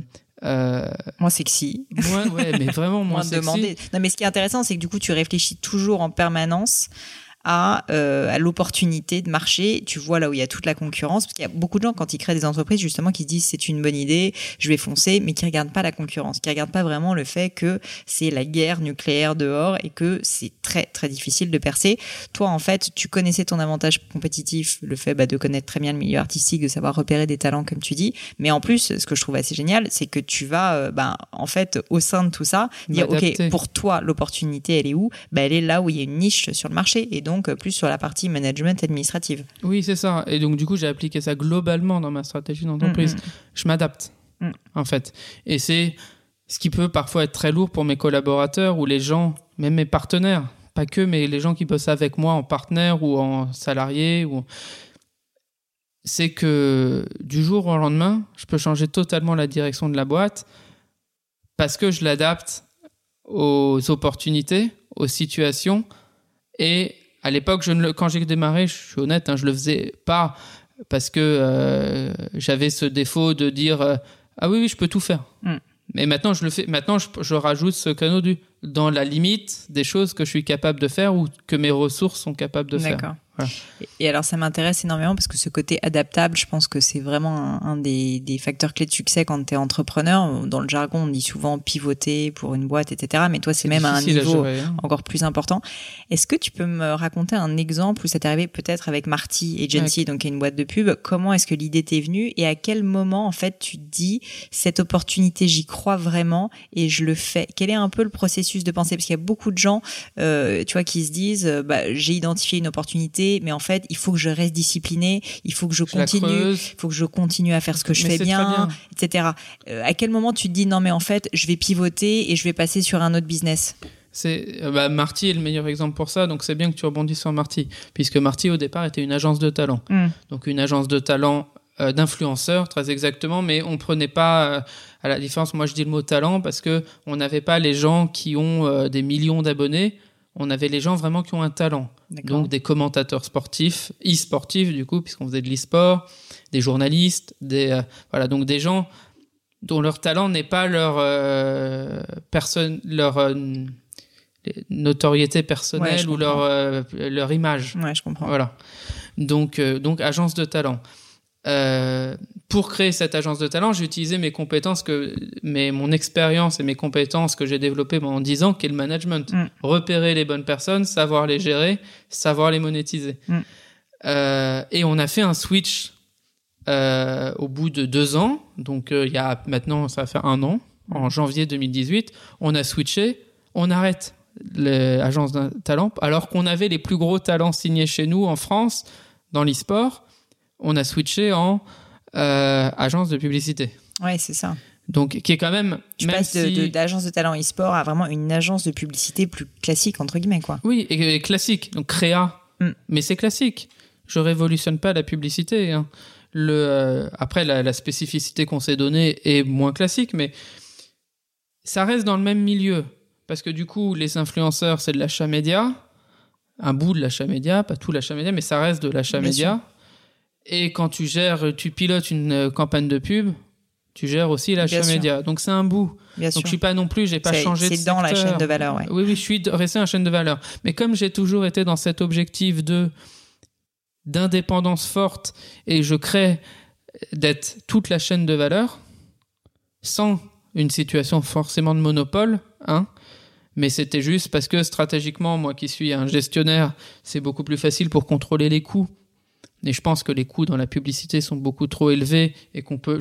B: euh,
A: Moins sexy.
B: moins, ouais, mais vraiment moins,
A: moins
B: sexy.
A: demandé. Non, mais ce qui est intéressant, c'est que du coup, tu réfléchis toujours en permanence à, euh, à l'opportunité de marcher. Tu vois là où il y a toute la concurrence, parce qu'il y a beaucoup de gens quand ils créent des entreprises justement qui se disent c'est une bonne idée, je vais foncer, mais qui regardent pas la concurrence, qui regardent pas vraiment le fait que c'est la guerre nucléaire dehors et que c'est très très difficile de percer. Toi en fait, tu connaissais ton avantage compétitif, le fait bah, de connaître très bien le milieu artistique, de savoir repérer des talents comme tu dis, mais en plus, ce que je trouve assez génial, c'est que tu vas euh, bah, en fait au sein de tout ça dire ok pour toi l'opportunité elle est où? Bah, elle est là où il y a une niche sur le marché. Et donc euh, plus sur la partie management administrative.
B: Oui, c'est ça. Et donc, du coup, j'ai appliqué ça globalement dans ma stratégie d'entreprise.
A: Mm,
B: Je m'adapte,
A: Mm.
B: en fait. Et c'est ce qui peut parfois être très lourd pour mes collaborateurs ou les gens, même mes partenaires. Pas que, mais les gens qui bossent avec moi en partenaire ou en salarié. Ou... C'est que du jour au lendemain, je peux changer totalement la direction de la boîte parce que je l'adapte aux opportunités, aux situations. Et à l'époque, quand j'ai démarré, je suis honnête, hein, je le faisais pas parce que euh, j'avais ce défaut de dire euh, ah oui oui je peux tout faire.
A: Mm.
B: Mais maintenant je le fais. Maintenant je, je rajoute ce canot du dans la limite des choses que je suis capable de faire ou que mes ressources sont capables de faire.
A: Et- Et alors ça m'intéresse énormément parce que ce côté adaptable, je pense que c'est vraiment un, un des, des facteurs clés de succès quand tu es entrepreneur. Dans le jargon, on dit souvent pivoter pour une boîte, etc. Mais toi, c'est même à un niveau
B: gérer, hein.
A: encore plus important. Est-ce que tu peux me raconter un exemple où ça t'est arrivé peut-être avec Marty Agency, donc qui est une boîte de pub? Comment est-ce que l'idée t'est venue et à quel moment en fait tu te dis cette opportunité, j'y crois vraiment et je le fais? Quel est un peu le processus de pensée? Parce qu'il y a beaucoup de gens, euh, tu vois, qui se disent euh, bah, j'ai identifié une opportunité, mais en fait il faut que je reste discipliné, il faut que je continue, il faut que je continue à faire ce que je
B: Mais
A: fais bien, etc. Euh, à quel moment tu te dis non mais en fait je vais pivoter et je vais passer sur un autre business?
B: C'est euh, bah, Marty est le meilleur exemple pour ça, donc c'est bien que tu rebondis sur Marty, puisque Marty au départ était une agence de talent,
A: Hmm.
B: donc une agence de talent euh, d'influenceurs très exactement, mais on prenait pas euh, à la différence. Moi je dis le mot talent parce que on n'avait pas les gens qui ont euh, des millions d'abonnés, on avait les gens vraiment qui ont un talent. Donc des commentateurs sportifs, e-sportifs du coup, puisqu'on faisait de l'e-sport, des journalistes, des euh, voilà donc des gens dont leur talent n'est pas leur euh, personne, leur euh, notoriété personnelle ou leur leur image.
A: Ouais, je comprends.
B: Voilà. Donc donc agence de talent. Euh, pour créer cette agence de talent, j'ai utilisé mes compétences que mes mon expérience et mes compétences que j'ai développées pendant 10 ans, qui est le management.
A: Mm.
B: Repérer les bonnes personnes, savoir les gérer, savoir les monétiser.
A: Mm.
B: Euh, et on a fait un switch euh, au bout de deux ans. Donc il y a maintenant, ça va faire un an, en janvier 2018, on a switché, on arrête l'agence d'un talent, alors qu'on avait les plus gros talents signés chez nous en France dans l'e-sport, on a switché en euh, agence de publicité.
A: Ouais, c'est ça.
B: Donc qui est quand même
A: Tu
B: même
A: passes de-
B: si-
A: de- d'agence de, talent e-sport à vraiment une agence de publicité plus classique, entre guillemets, quoi.
B: Oui, et, et classique, donc créa.
A: Mm.
B: Mais c'est classique. Je révolutionne pas la publicité. hein. Le, euh, après, la, la spécificité qu'on s'est donnée est moins classique, mais ça reste dans le même milieu. Parce que du coup, les influenceurs, c'est de l'achat média. Un bout de l'achat média, pas tout l'achat média, mais ça reste de l'achat média. Et quand tu gères, tu pilotes une euh, campagne de pub, tu gères aussi l'achat
A: Bien sûr.
B: média. Donc c'est un bout.
A: Bien sûr.
B: Donc je suis pas non plus, j'ai pas changé de
A: C'est dans la chaîne de valeur, ouais.
B: Oui, oui, je suis resté un chaîne de valeur. Mais comme j'ai toujours été dans cet objectif de d'indépendance forte et je crée d'être toute la chaîne de valeur sans une situation forcément de monopole, hein. Mais c'était juste parce que stratégiquement, moi qui suis un gestionnaire, c'est beaucoup plus facile pour contrôler les coûts. Et je pense que les coûts dans la publicité sont beaucoup trop élevés et qu'on peut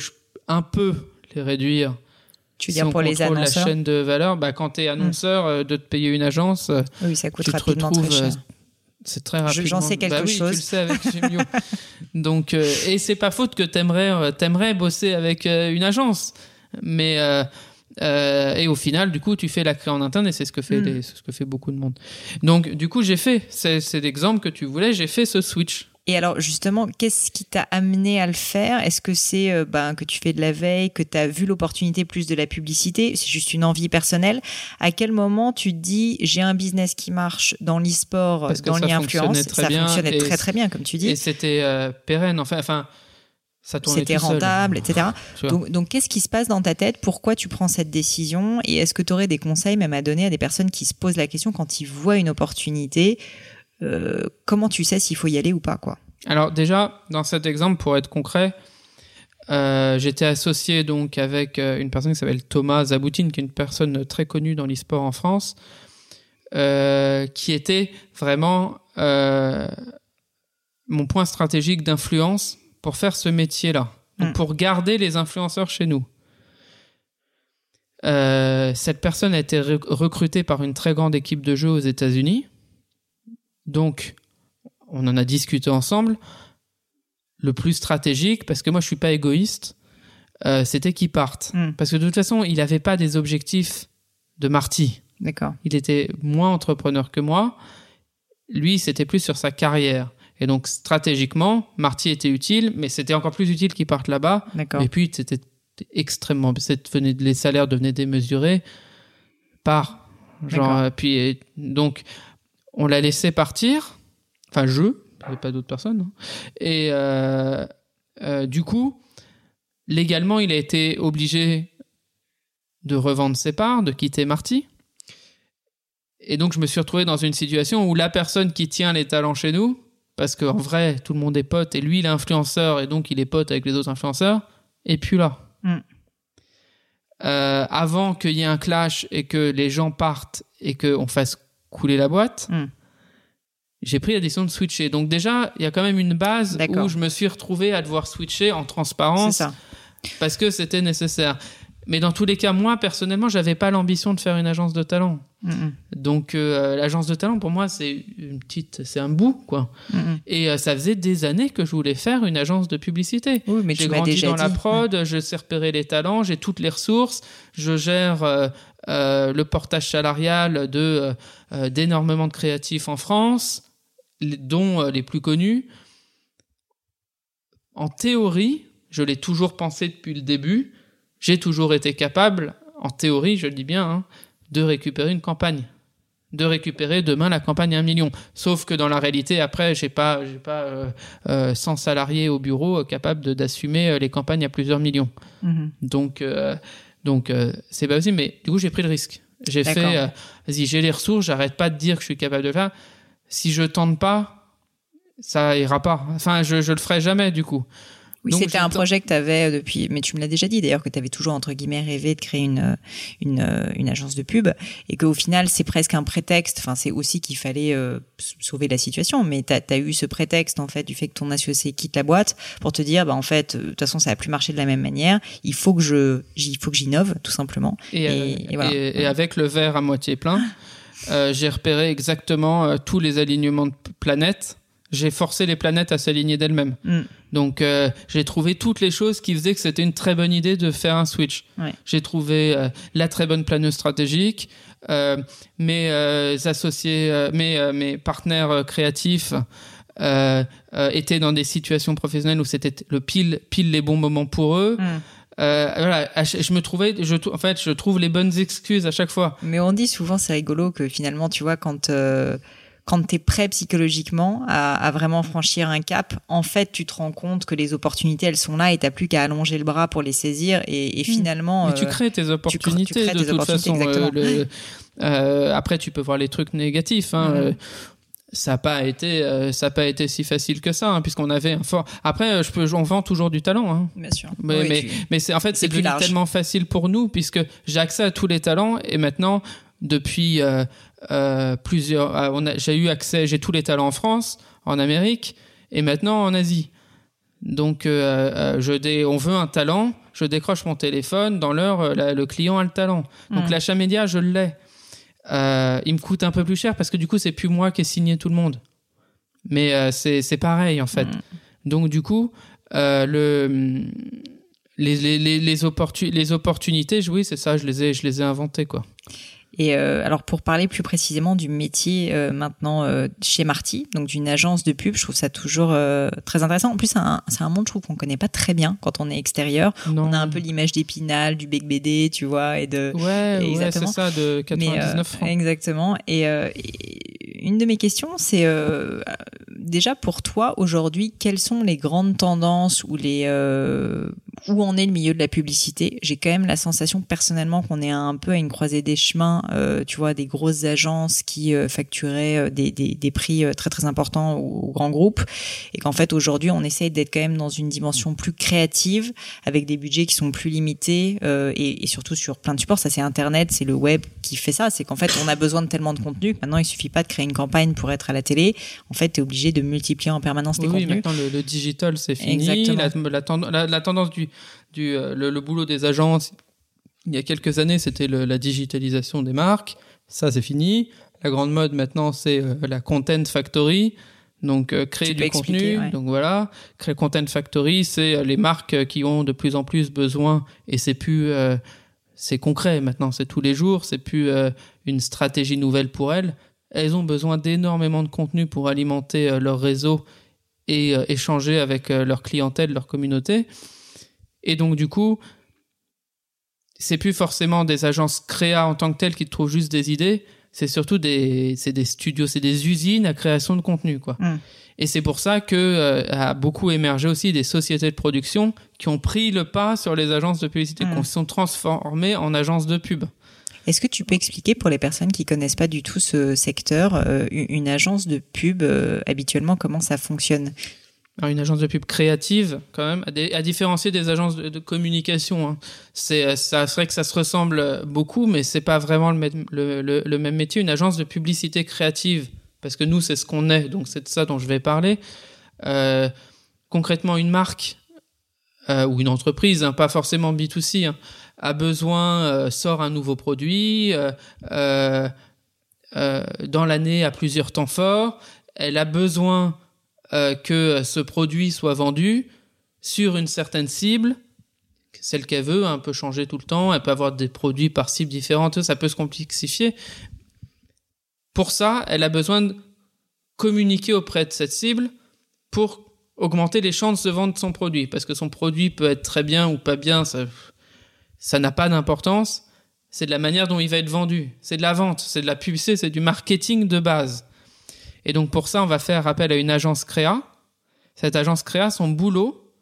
B: un peu les réduire
A: Tu veux
B: si
A: dire
B: on
A: pour les annonceurs
B: la chaîne de valeur, bah, quand tu es annonceur, euh, de te payer une agence, euh,
A: Oui, ça coûte
B: tu te retrouves.
A: très cher.
B: euh, c'est très rapidement.
A: j'en sais quelque
B: bah oui,
A: chose.
B: Tu le sais avec Gemio. Donc, euh, et c'est pas faute que t'aimerais, t'aimerais bosser avec une agence, mais euh, et au final, du coup, tu fais la créa en interne et c'est ce que fait les- c'est ce que fait beaucoup de monde. Donc, du coup, j'ai fait. C'est l'exemple que tu voulais. J'ai fait ce switch.
A: Et alors justement, qu'est-ce qui t'a amené à le faire? Est-ce que c'est euh, ben, que tu fais de la veille, que tu as vu l'opportunité plus de la publicité? C'est juste une envie personnelle À quel moment tu te dis j'ai un business qui marche dans l'e-sport, dans l'influence Ça
B: bien
A: fonctionnait
B: et
A: très très bien comme tu
B: Et
A: dis.
B: c'était euh, pérenne. Enfin, enfin, ça tournait
A: C'était
B: seul.
A: rentable, etc. Donc qu'est-ce qui se passe dans ta tête? Pourquoi tu prends cette décision? Et est-ce que tu aurais des conseils même à donner à des personnes qui se posent la question quand ils voient une opportunité euh, comment tu sais s'il faut y aller ou pas, quoi
B: Alors déjà, dans cet exemple, pour être concret, euh, j'étais associé donc avec euh, une personne qui s'appelle Thomas Zaboutine, qui est une personne très connue dans l'e-sport en France, euh, qui était vraiment mon point stratégique d'influence pour faire ce métier-là, donc
A: Mm.
B: pour garder les influenceurs chez nous. Cette personne a été re- recrutée par une très grande équipe de jeux aux États-Unis. Donc, on en a discuté ensemble. Le plus stratégique, parce que moi je suis pas égoïste, euh, c'était qu'il parte.
A: Mm.
B: Parce que de toute façon, il n'avait pas des objectifs de Marty.
A: D'accord.
B: Il était moins entrepreneur que moi. Lui, c'était plus sur sa carrière. Et donc, stratégiquement, Marty était utile, mais c'était encore plus utile qu'il parte là-bas.
A: D'accord.
B: Et puis, c'était extrêmement. Les salaires devenaient démesurés par. Genre, euh, puis, donc, on l'a laissé partir. Enfin, je, pas d'autres personnes. hein. Et euh, euh, du coup, légalement, il a été obligé de revendre ses parts, de quitter Marty. Et donc, je me suis retrouvé dans une situation où la personne qui tient les talents chez nous, parce qu'en vrai, tout le monde est pote, et lui, il est influenceur, et donc il est pote avec les autres influenceurs, et puis là.
A: Mm.
B: Euh, avant qu'il y ait un clash et que les gens partent et qu'on fasse couler la boîte,
A: Mm.
B: j'ai pris la décision de switcher. Donc déjà, il y a quand même une base où je me suis retrouvé à devoir switcher en transparence
A: ça.
B: parce que c'était nécessaire. Mais dans tous les cas, moi, personnellement, j'avais pas l'ambition de faire une agence de talent.
A: Mm, mm,
B: Donc euh, l'agence de talent, pour moi, c'est une petite, c'est un bout, quoi.
A: mm.
B: Et euh, ça faisait des années que je voulais faire une agence de publicité.
A: Oui, mais
B: J'ai grandi
A: déjà
B: dans la prod, je sais repérer les talents, j'ai toutes les ressources, je gère euh, euh, le portage salarial de euh, euh, d'énormément de créatifs en France, dont les plus connus. En théorie, je l'ai toujours pensé depuis le début, j'ai toujours été capable, en théorie, je le dis bien, hein, de récupérer une campagne. De récupérer demain la campagne à un million. Sauf que dans la réalité, après, j'ai pas, j'ai pas euh, euh, 100 salariés au bureau euh, capables d'assumer les campagnes à plusieurs millions.
A: Mhm.
B: Donc, donc euh, c'est pas possible. Mais du coup, j'ai pris le risque. J'ai fait, euh, vas-y, j'ai les ressources, j'arrête pas de dire que je suis capable de le faire. Si je tente pas, ça ira pas. Enfin, je, je le ferai jamais du coup.
A: Oui, c'était un projet que tu avais depuis, mais tu me l'as déjà dit d'ailleurs que tu avais toujours entre guillemets rêvé de créer une euh, une, euh, une agence de pub et qu'au final c'est presque un prétexte. Enfin, c'est aussi qu'il fallait euh, sauver la situation, mais tu as, eu ce prétexte en fait du fait que ton associé quitte la boîte pour te dire bah en fait euh, de toute façon ça a plus marché de la même manière. Il faut que je il faut que j'innove tout simplement.
B: Et,
A: Et-
B: euh,
A: et voilà.
B: et- avec le verre à moitié plein, euh, j'ai repéré exactement euh, tous les alignements de planètes. J'ai forcé les planètes à s'aligner d'elles-mêmes.
A: Mm.
B: Donc euh, j'ai trouvé toutes les choses qui faisaient que c'était une très bonne idée de faire un switch.
A: Ouais.
B: J'ai trouvé euh, la très bonne planeuse stratégique, euh, mes associés, mes, mes partenaires créatifs étaient dans des situations professionnelles où c'était le pile pile les bons moments pour eux.
A: Mm.
B: Euh, voilà, je me trouvais, je, en fait, je trouve les bonnes excuses à chaque fois.
A: Mais on dit souvent, c'est rigolo, que finalement, tu vois, quand, euh, quand tu es prêt psychologiquement à, à vraiment franchir un cap, en fait, tu te rends compte que les opportunités, elles sont là et t'as plus qu'à allonger le bras pour les saisir. Et, et finalement.
B: Hmm. Mais tu
A: euh,
B: crées tes opportunités
A: crées
B: de
A: tes
B: toute
A: opportunités,
B: façon. euh, le- euh, après, tu peux voir les trucs négatifs. Hein, euh, ça n'a pas été, euh, ça a pas été si facile que ça, hein, puisqu'on avait un fort. Après, euh, je peux, on vend toujours du talent. Hein.
A: Bien sûr.
B: Mais,
A: Oui,
B: mais,
A: tu-
B: mais c'est en fait
A: c'est
B: devenu
A: large.
B: tellement facile pour nous puisque j'ai accès à tous les talents et maintenant depuis euh, euh, plusieurs, euh, j'ai eu accès, j'ai tous les talents en France, en Amérique et maintenant en Asie. Donc euh, je dé, on veut un talent, je décroche mon téléphone dans l'heure, le client a le talent. Donc
A: Mm.
B: l'achat média, je l'ai. Il me coûte un peu plus cher parce que du coup c'est plus moi qui ai signé tout le monde. Mais c'est pareil en fait.
A: Mm.
B: Donc du coup, le les, les, les, les opportunités, oui, c'est ça, je les ai, je les ai inventées, quoi.
A: Et euh, alors pour parler plus précisément du métier euh, maintenant euh, chez Marty, donc d'une agence de pub, je trouve ça toujours euh, très intéressant. En plus, c'est un, un monde, je trouve qu'on connaît pas très bien quand on est extérieur.
B: Non.
A: On a un peu l'image d'Épinal, du Bec BD, tu vois, et de
B: Ouais, ouais, c'est
A: Exactement.
B: ça, de 99
A: Mais, euh,
B: francs.
A: Exactement. Et, euh, et une de mes questions, c'est euh, déjà pour toi aujourd'hui, quelles sont les grandes tendances ou les euh, où en est le milieu de la publicité. J'ai quand même la sensation personnellement qu'on est un peu à une croisée des chemins. Euh, tu vois, des grosses agences qui euh, facturaient euh, des, des, des, prix très très importants aux, grands groupes, et qu'en fait aujourd'hui on essaye d'être quand même dans une dimension plus créative, avec des budgets qui sont plus limités, et, et, surtout sur plein de supports. Ça c'est Internet, c'est le web qui fait ça. C'est qu'en fait on a besoin de tellement de contenu que maintenant il suffit pas de créer une campagne pour être à la télé. En fait, tu es obligé de multiplier en permanence les contenus.
B: Oui, maintenant le, digital c'est fini. La, la, la tendance du du, euh, le, boulot des agences. Il y a quelques années, c'était la digitalisation des marques. Ça, c'est fini. La grande mode maintenant, c'est euh, la content factory. Donc euh, créer du contenu. Donc voilà, créer content factory, c'est les marques qui ont de plus en plus besoin et c'est plus c'est concret maintenant, c'est tous les jours, c'est plus une stratégie nouvelle pour elles. Elles ont besoin d'énormément de contenu pour alimenter leur réseau et échanger avec leur clientèle, leur communauté. Et donc, du coup, c'est plus forcément des agences créa en tant que telles qui trouvent juste des idées. C'est surtout des, c'est des studios, c'est des usines à création de contenu, quoi. Mm. Et c'est pour ça que euh, a beaucoup émergé aussi des sociétés de production qui ont pris le pas sur les agences de publicité, mm. qui sont transformées en agences de pub.
A: Est-ce que tu peux expliquer pour les personnes qui connaissent pas du tout ce secteur, euh, une agence de pub euh, habituellement comment ça fonctionne?
B: Une agence de pub créative, quand même, à, différencier des agences de, communication. Hein. C'est, euh, ça serait que ça se ressemble beaucoup, mais c'est pas vraiment le même, le, même métier. Une agence de publicité créative, parce que nous, c'est ce qu'on est, donc c'est de ça dont je vais parler. Euh, concrètement, une marque euh, ou une entreprise, hein, pas forcément B2C, hein, a besoin, sort un nouveau produit dans l'année à plusieurs temps forts. Elle a besoin euh, que ce produit soit vendu sur une certaine cible, celle qu'elle veut, un peu changer tout le temps, elle peut avoir des produits par cible différentes, ça peut se complexifier. Pour ça, elle a besoin de communiquer auprès de cette cible pour augmenter les chances de vendre son produit. Parce que son produit peut être très bien ou pas bien, ça n'a pas d'importance. C'est de la manière dont il va être vendu. C'est de la vente, c'est de la publicité, c'est du marketing de base. Et donc pour ça, on va faire appel à une agence créa. Cette agence créa, son boulot,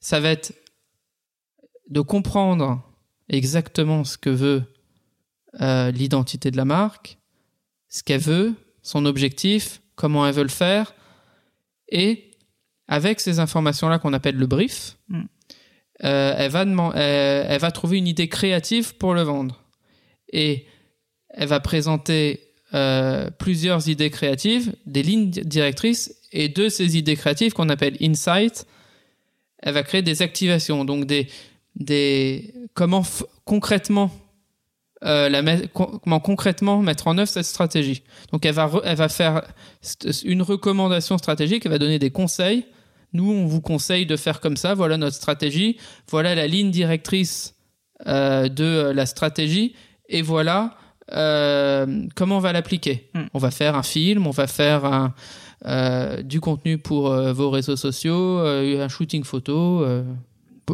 B: ça va être de comprendre exactement ce que veut euh, l'identité de la marque, ce qu'elle veut, son objectif, comment elle veut le faire, et avec ces informations-là qu'on appelle le brief, mm. euh, elle, va elle va trouver une idée créative pour le vendre. Et elle va présenter euh, plusieurs idées créatives, des lignes directrices, et de ces idées créatives qu'on appelle insight, elle va créer des activations, donc des, des comment concrètement euh, comment concrètement mettre en œuvre cette stratégie. Donc elle va elle va faire une recommandation stratégique, elle va donner des conseils. Nous, on vous conseille de faire comme ça. Voilà notre stratégie. Voilà la ligne directrice euh, de la stratégie. Et voilà euh, comment on va l'appliquer hmm. On va faire un film, on va faire un, euh, du contenu pour euh, vos réseaux sociaux, un shooting photo,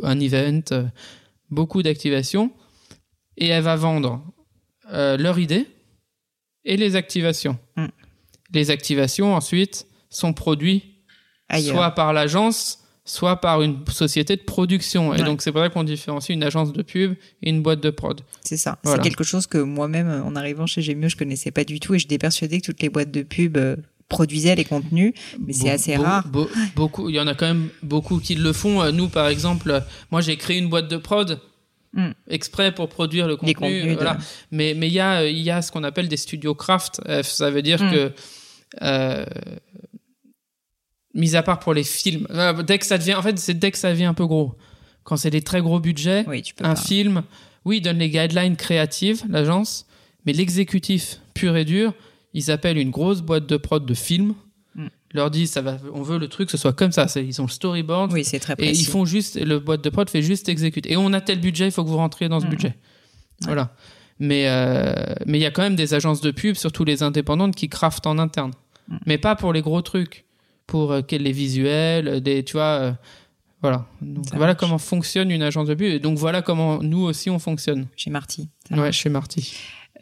B: un event, beaucoup d'activations. Et elle va vendre leur idée et les activations. Hmm. Les activations, ensuite, sont produites soit par l'agence, soit par une société de production. Et donc, c'est pour ça qu'on différencie une agence de pub et une boîte de prod.
A: C'est ça. C'est quelque chose que moi-même, en arrivant chez Gemio, je connaissais pas du tout et j'étais persuadée que toutes les boîtes de pub euh, produisaient les contenus, mais c'est assez rare.
B: beaucoup, il y en a quand même beaucoup qui le font. Euh, nous, par exemple, moi, j'ai créé une boîte de prod. Hmm. exprès pour produire le contenu, voilà. mais mais il y a il y a ce qu'on appelle des studios craft ça veut dire hmm. que euh, mis à part pour les films, euh, dès que ça devient, en fait, c'est dès que ça devient un peu gros. Quand c'est des très gros budgets, un film, oui, ils donnent les guidelines créatives, l'agence, mais l'exécutif pur et dur, ils appellent une grosse boîte de prod de films, mm. leur disent, ça va, on veut le truc, que ce soit comme ça. Ils ont le storyboard.
A: Oui, c'est très précis.
B: Et ils font juste, le boîte de prod fait juste exécuter. Et on a tel budget, il faut que vous rentriez dans ce mm. budget. Voilà. Mais, euh, mais il y a quand même des agences de pub, surtout les indépendantes, qui craftent en interne. Mm. Mais pas pour les gros trucs pour euh, les visuels, euh, des, tu vois, euh, voilà. Donc, voilà comment fonctionne une agence de pub. Et donc voilà comment nous aussi on fonctionne.
A: Chez Marty.
B: Ouais, chez Marty.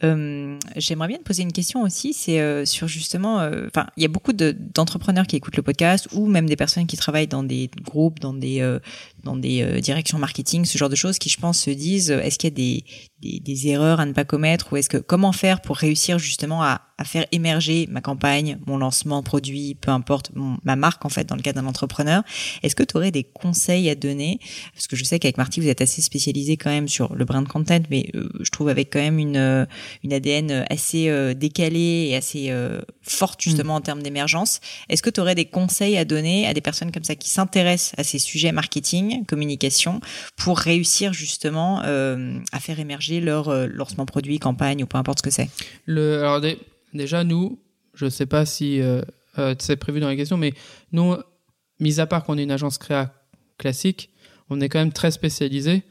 A: Euh, J'aimerais bien te poser une question aussi, c'est euh, sur justement, euh, enfin, il y a beaucoup de- d'entrepreneurs qui écoutent le podcast ou même des personnes qui travaillent dans des groupes, dans des dans des euh, directions marketing, ce genre de choses, qui je pense se disent, euh, est-ce qu'il y a des, des des erreurs à ne pas commettre ou est-ce que comment faire pour réussir justement à à faire émerger ma campagne, mon lancement produit, peu importe, mon- ma marque en fait dans le cas d'un entrepreneur? Est-ce que tu aurais des conseils à donner? Parce que je sais qu'avec Marty, vous êtes assez spécialisé quand même sur le brand content, mais euh, je trouve avec quand même une, une ADN assez euh, décalée et assez euh, forte justement en termes d'émergence. Est-ce que tu aurais des conseils à donner à des personnes comme ça qui s'intéressent à ces sujets marketing, communication, pour réussir justement euh, à faire émerger leur euh, lancement produit, campagne ou peu importe ce que c'est
B: alors dé- déjà, nous, je sais pas si euh, c'est prévu dans la question, mais nous, mis à part qu'on est une agence créa classique, on est quand même très spécialisé,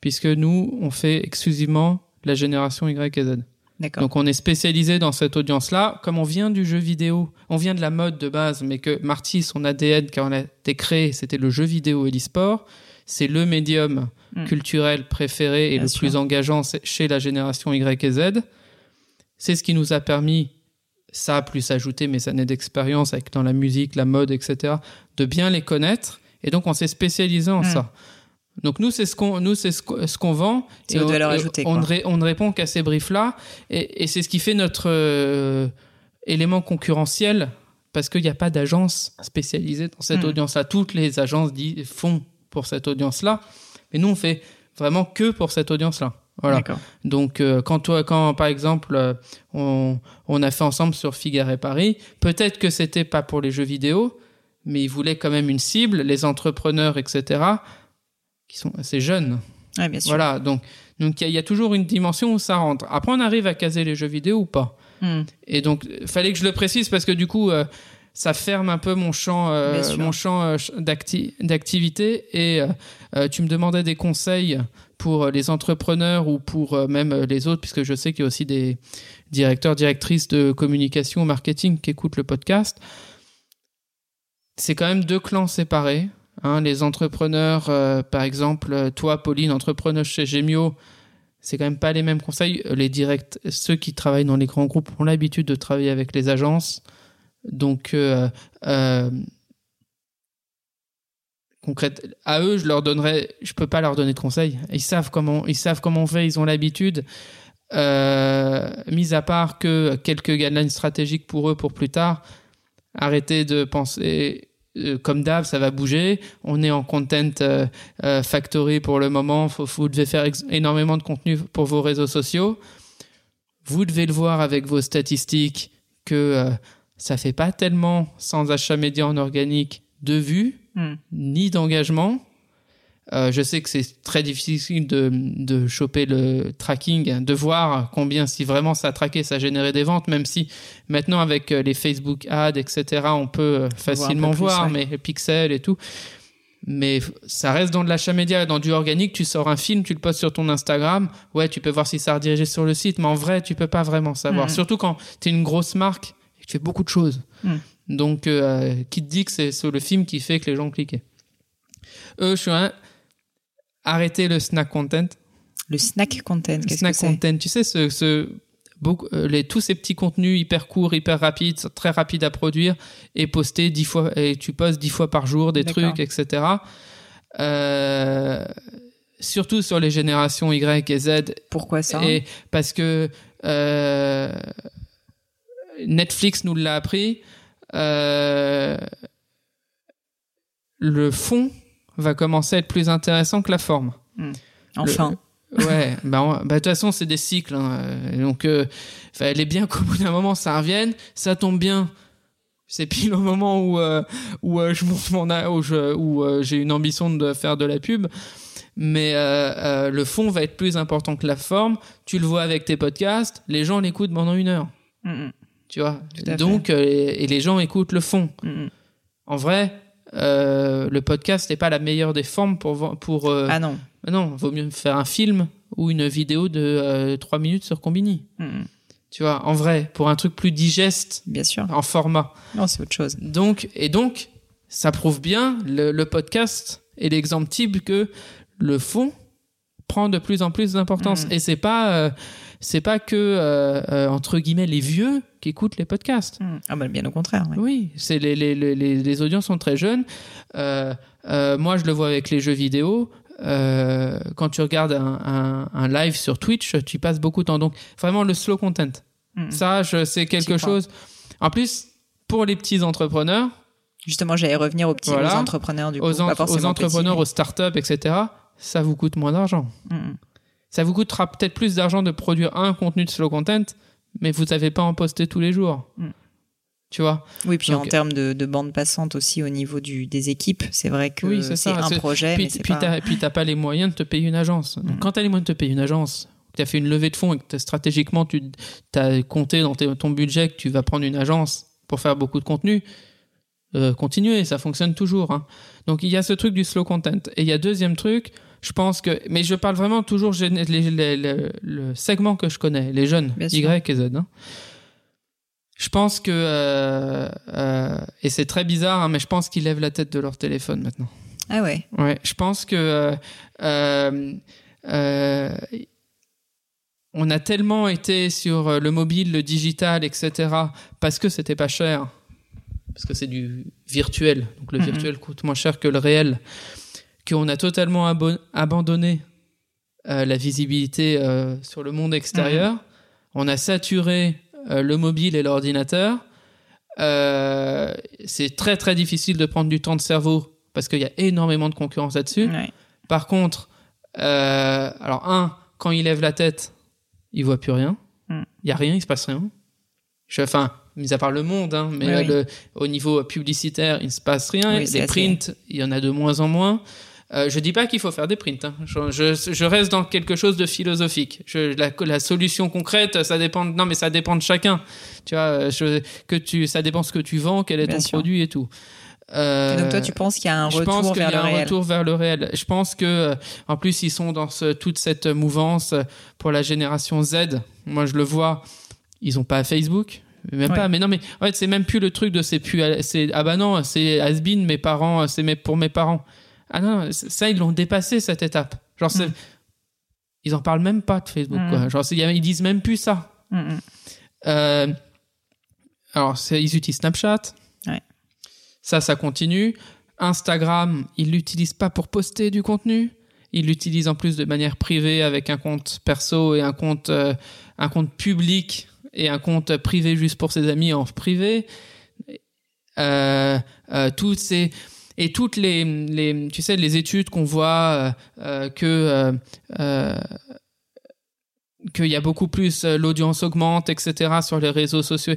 B: puisque nous, on fait exclusivement la génération Y et Z. Donc on est spécialisé dans cette audience-là. Comme on vient du jeu vidéo, on vient de la mode de base, mais que Marty, son ADN, quand on a été créé, c'était le jeu vidéo et l'e-sport. C'est le médium
A: Mm.
B: culturel préféré et
A: Bien
B: le
A: sûr.
B: plus engageant chez la génération Y et Z. C'est ce qui nous a permis, ça plus ajouter mes années d'expérience avec dans la musique, la mode, etc., de bien les connaître. Et donc on s'est spécialisé en
A: Mm.
B: ça. Donc nous c'est ce qu'on nous c'est ce qu'on vend
A: C'est
B: et on- ne ré- on ne répond qu'à ces briefs là et, et c'est ce qui fait notre euh, élément concurrentiel parce qu'il n'y a pas d'agence spécialisée dans cette
A: Mm.
B: audience là. Toutes les agences font pour cette audience là, mais nous on fait vraiment que pour cette audience là. Voilà. Donc, euh, quand toi, quand par exemple, euh, on, on a fait ensemble sur Figaro et Paris, peut-être que c'était pas pour les jeux vidéo, mais ils voulaient quand même une cible, les entrepreneurs, etc., qui sont assez jeunes.
A: Ouais, bien sûr.
B: Voilà. Donc, donc il y, a- il y a toujours une dimension où ça rentre. Après, on arrive à caser les jeux vidéo ou pas.
A: Hmm.
B: Et donc, fallait que je le précise parce que du coup, euh, ça ferme un peu mon champ, euh, mon champ euh, d'acti- d'activité. Et tu me demandais des conseils pour les entrepreneurs ou pour même les autres, puisque je sais qu'il y a aussi des directeurs, directrices de communication, marketing qui écoutent le podcast. C'est quand même deux clans séparés. Hein. les entrepreneurs, euh, par exemple, toi, Pauline, entrepreneur chez Gemio, c'est quand même pas les mêmes conseils. Les directs, ceux qui travaillent dans les grands groupes ont l'habitude de travailler avec les agences. Donc, euh, euh, concrète, à eux, je leur donnerais, je peux pas leur donner de conseils. Ils savent comment, ils savent comment on fait, ils ont l'habitude. Euh, mis à part que quelques guidelines stratégiques pour eux pour plus tard, arrêtez de penser comme d'hab, ça va bouger. On est en content euh, euh, factory pour le moment. Faut, vous devez faire énormément de contenu pour vos réseaux sociaux. Vous devez le voir avec vos statistiques que euh, ça fait pas tellement sans achat média en organique de vues
A: Hmm.
B: ni d'engagement. Euh, je sais que c'est très difficile de, de choper le tracking, de voir combien, si vraiment ça a traqué, ça a généré des ventes, même si maintenant avec euh, les Facebook ads, etc., on peut euh, facilement
A: plus,
B: voir,
A: ouais.
B: mais les pixels et tout. Mais ça reste dans de l'achat média, dans du organique. Tu sors un film, tu le postes sur ton Instagram. Ouais, tu peux voir si ça a redirigé sur le site, mais en vrai, tu peux pas vraiment savoir.
A: Mhm.
B: Surtout quand tu es une grosse marque et que tu fais beaucoup de choses.
A: Mhm.
B: Donc, euh, qui te dit que c'est sur le film qui fait que les gens cliqué Eux, je suis un. Arrêtez le snack content.
A: Le snack content, qu'est-ce que
B: Snack
A: c'est
B: content, tu sais, ce, ce, beaucoup, euh, les, tous ces petits contenus hyper courts, hyper rapides, très rapides à produire et poster dix fois, et tu postes dix fois par jour des trucs, etc. Euh, surtout sur les générations Y et Z,
A: Pourquoi ça
B: et parce que euh, Netflix nous l'a appris, euh, le fond va commencer à être plus intéressant que la forme.
A: Enfin.
B: Ouais, bah bah, de toute façon c'est des cycles, hein, donc euh, fallait bien qu'au bout d'un moment ça revienne, ça tombe bien. C'est pile au moment où euh, où euh, je monte mon où euh, j'ai une ambition de faire de la pub, mais le fond va être plus important que la forme. Tu le vois avec tes podcasts, les gens l'écoutent pendant une heure,
A: Mm, mm,
B: tu vois? Donc et les gens écoutent le fond. En vrai, euh, le podcast n'est pas la meilleure des formes pour pour euh,
A: Ah non.
B: non, vaut mieux faire un film ou une vidéo de euh, 3 minutes sur Combini.
A: Mm, mm.
B: Tu vois, en vrai, pour un truc plus digeste
A: Bien sûr.
B: en format.
A: Non, c'est autre chose.
B: Donc, et donc, ça prouve bien le, le podcast est l'exemple type que le fond prend de plus en plus d'importance.
A: Mhm.
B: Et c'est pas, euh, c'est pas que euh, euh, entre guillemets les vieux qui écoutent les podcasts.
A: Mm. Ah bah bien au contraire. ouais.
B: Oui, c'est les, les, les, les audiences sont très jeunes. Euh, euh, moi, je le vois avec les jeux vidéo. Quand tu regardes un, un, un live sur Twitch, tu passes beaucoup de temps. Donc, vraiment, le slow content.
A: Mm.
B: Ça, c'est quelque chose. En plus, pour les petits entrepreneurs,
A: Justement, j'allais revenir aux petits
B: Voilà.
A: aux entrepreneurs du coup,
B: aux,
A: pas
B: entrepreneurs,
A: petits,
B: aux startups, etc., ça vous coûte moins d'argent.
A: mais- Mm, mm.
B: Ça vous coûtera peut-être plus d'argent de produire un contenu de slow content, mais vous n'avez pas à en poster tous les jours.
A: Mm.
B: Tu vois?
A: Oui, puis
B: Donc-
A: en termes de, de bande passante aussi au niveau du, des équipes, c'est vrai que
B: Oui, c'est
A: c'est
B: ça,
A: un
B: c'est-
A: projet,
B: Puis,
A: mais
B: puis
A: pas...
B: t'as, pas les moyens de te payer une agence. Donc,
A: Mm.
B: quand t'as les moyens de te payer une agence, que t'as fait une levée de fonds et que stratégiquement tu as compté dans tes- ton budget que tu vas prendre une agence pour faire beaucoup de contenu, euh, continuez, ça fonctionne toujours. hein. Donc il y a ce truc du slow content. Et il y a deuxième truc, je pense que, mais je parle vraiment toujours gén- les- les- les- le segment que je connais, les jeunes,
A: Bien sûr.
B: Y et Z. hein. Je pense que, euh, euh, et c'est très bizarre, hein, mais je pense qu'ils lèvent la tête de leur téléphone maintenant.
A: Ah ouais.
B: Ouais, je pense que euh, on a tellement été sur le mobile, le digital, etc. parce que c'était pas cher, parce que c'est du virtuel, donc le virtuel coûte moins cher que le réel, qu'on a totalement abandonné euh, la visibilité euh, sur le monde extérieur. On a saturé euh, le mobile et l'ordinateur. C'est très très difficile de prendre du temps de cerveau parce qu'il y a énormément de concurrence là-dessus.
A: Ouais.
B: Par contre, alors un, quand il lève la tête, il voit plus rien.
A: Mm.
B: Il y a rien, il se passe rien. Je, enfin, mis à part le monde, hein, mais
A: Oui, oui.
B: le- au niveau publicitaire, il ne se passe rien.
A: Oui,
B: Les prints, il y en a de moins en moins. Euh, je dis pas qu'il faut faire des prints. hein. Je, je- je reste dans quelque chose de philosophique. Je, la, la solution concrète, ça dépend. de- non, mais ça dépend de chacun. Tu vois, euh, que tu, ça dépend ce que tu vends, quel est
A: Bien
B: ton
A: sûr.
B: produit et tout. Euh,
A: Et donc toi, tu penses qu'il y a un
B: je pense
A: retour
B: qu'il y
A: vers
B: a
A: le
B: un
A: réel
B: retour vers le réel. Je pense que, euh, en plus, ils sont dans ce- toute cette mouvance pour la génération Z. Moi, je le vois. Ils ont pas Facebook. Même
A: Ouais.
B: pas. Mais non, mais en fait, c'est même plus le truc de c'est plus. C'est ah bah non, c'est has-been. Mes parents, c'est mes- pour mes parents. Ah non, c'est- ça ils l'ont dépassé cette étape. Genre, c'est-
A: Mm.
B: ils en parlent même pas de Facebook.
A: Mm.
B: Quoi. Genre, c'est- ils disent même plus ça.
A: Mm, mm.
B: Euh, alors, c'est- ils utilisent Snapchat.
A: Ouais.
B: Ça, ça continue. Instagram, ils l'utilisent pas pour poster du contenu. Ils l'utilisent en plus de manière privée avec un compte perso et un compte, euh, un compte public et un compte privé juste pour ses amis en privé. Euh, euh, toutes ces et toutes les, les tu sais les études qu'on voit euh, euh, que euh, qu'il y a beaucoup plus l'audience augmente etc sur les réseaux sociaux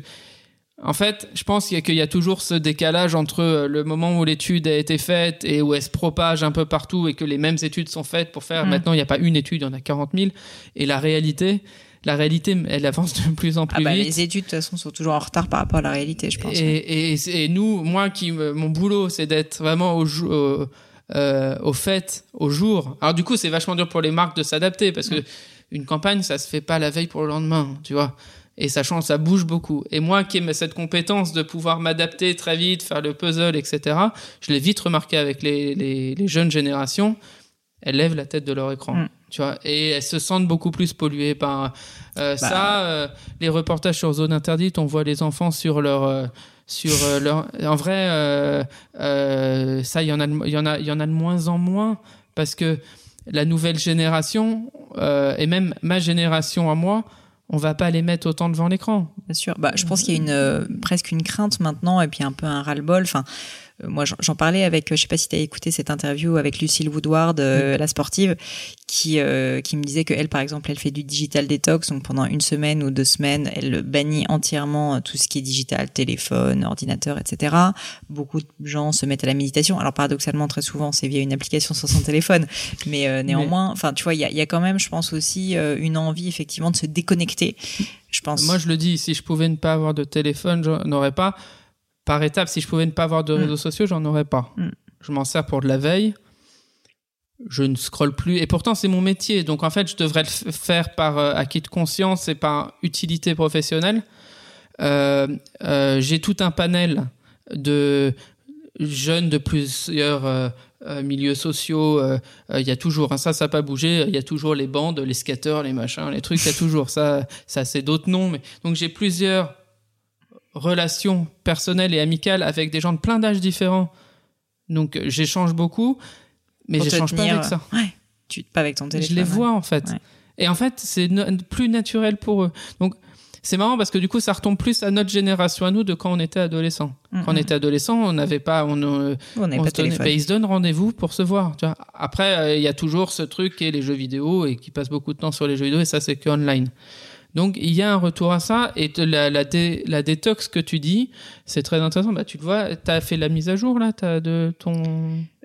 B: en fait je pense qu'il y, a- toujours ce décalage entre le moment où l'étude a été faite et où elle se propage un peu partout et que les mêmes études sont faites pour faire
A: Mm.
B: maintenant il n'y a pas une étude il y en a 40 000 et la réalité la réalité elle avance de plus en
A: Ah
B: plus
A: bah,
B: vite
A: les études, de toute façon, sont toujours en retard par rapport à la réalité, je pense.
B: et, et, et nous, moi, qui me- mon boulot, c'est d'être vraiment au, au, euh, au fait, au jour. Alors du coup, c'est vachement dur pour les marques de s'adapter parce que une campagne, ça se fait pas la veille pour le lendemain, tu vois. Et ça change, ça bouge beaucoup. Et moi, qui ai cette compétence de pouvoir m'adapter très vite, faire le puzzle, etc., je l'ai vite remarqué avec les, les, les jeunes générations. Elles lèvent la tête de leur écran,
A: Mm.
B: Tu vois, et elles se sentent beaucoup plus polluées par euh,
A: Bah.
B: ça. euh, les reportages sur zone interdite, on voit les enfants sur leur euh, sur leur. En vrai, euh, euh, ça, il y en a, il y en a, il y en a de moins en moins parce que la nouvelle génération euh, et même ma génération à moi, on va pas les mettre autant devant l'écran.
A: Bien sûr. Bah, je pense qu'il y a une euh, presque une crainte maintenant et puis un peu un ras-le-bol. Enfin, euh, moi, j'en- parlais avec, euh, je sais pas si tu as écouté cette interview avec Lucille Woodward, euh, la sportive, qui euh, qui me disait que elle, par exemple, elle fait du digital detox, donc pendant une semaine ou deux semaines, elle bannit entièrement euh, tout ce qui est digital, téléphone, ordinateur, etc. Beaucoup de gens se mettent à la méditation. Alors paradoxalement, très souvent, c'est via une application sur son téléphone, mais euh, néanmoins, enfin, tu vois, il y a, y a quand même, je pense aussi, euh, une envie effectivement de se déconnecter. Je pense.
B: Moi, je le dis, si je pouvais ne pas avoir de téléphone, j'en aurais pas. Par étape, si je pouvais ne pas avoir de
A: Mm.
B: réseaux sociaux, j'en aurais pas.
A: Mm.
B: Je m'en sers pour de la veille. Je ne scrolle plus. Et pourtant, c'est mon métier. Donc, en fait, je devrais le faire par euh, acquis de conscience et par utilité professionnelle. Euh, euh, J'ai tout un panel de jeunes de plusieurs milieux sociaux, il y a toujours, hein, ça, ça n'a pas bougé, il y a toujours les bandes, les skateurs, les machins, les trucs, il y a toujours ça, ça c'est d'autres noms. Mais... Donc j'ai plusieurs relations personnelles et amicales avec des gens de plein d'âges différents. Donc j'échange beaucoup, mais j'échange pas avec ça.
A: Ouais. Tu pas avec ton téléphone.
B: Je les
A: ouais.
B: vois en fait.
A: Ouais.
B: Et en fait, c'est no- plus naturel pour eux. Donc, c'est marrant parce que du coup, ça retombe plus à notre génération à nous de quand on était adolescent. Quand on était adolescent, on n'avait pas, on, euh,
A: On n'avait
B: on
A: pas
B: se donnait-
A: téléphone.
B: ben, ils se donnent rendez-vous pour se voir. Tu vois. Après, euh, il y a toujours ce truc qui est les jeux vidéo et qui passe beaucoup de temps sur les jeux vidéo et ça, c'est que online. Donc, il y a un retour à ça et la, la, dé- la détox que tu dis, c'est très intéressant. Bah, tu le vois, tu as fait la mise à jour là, t'as de ton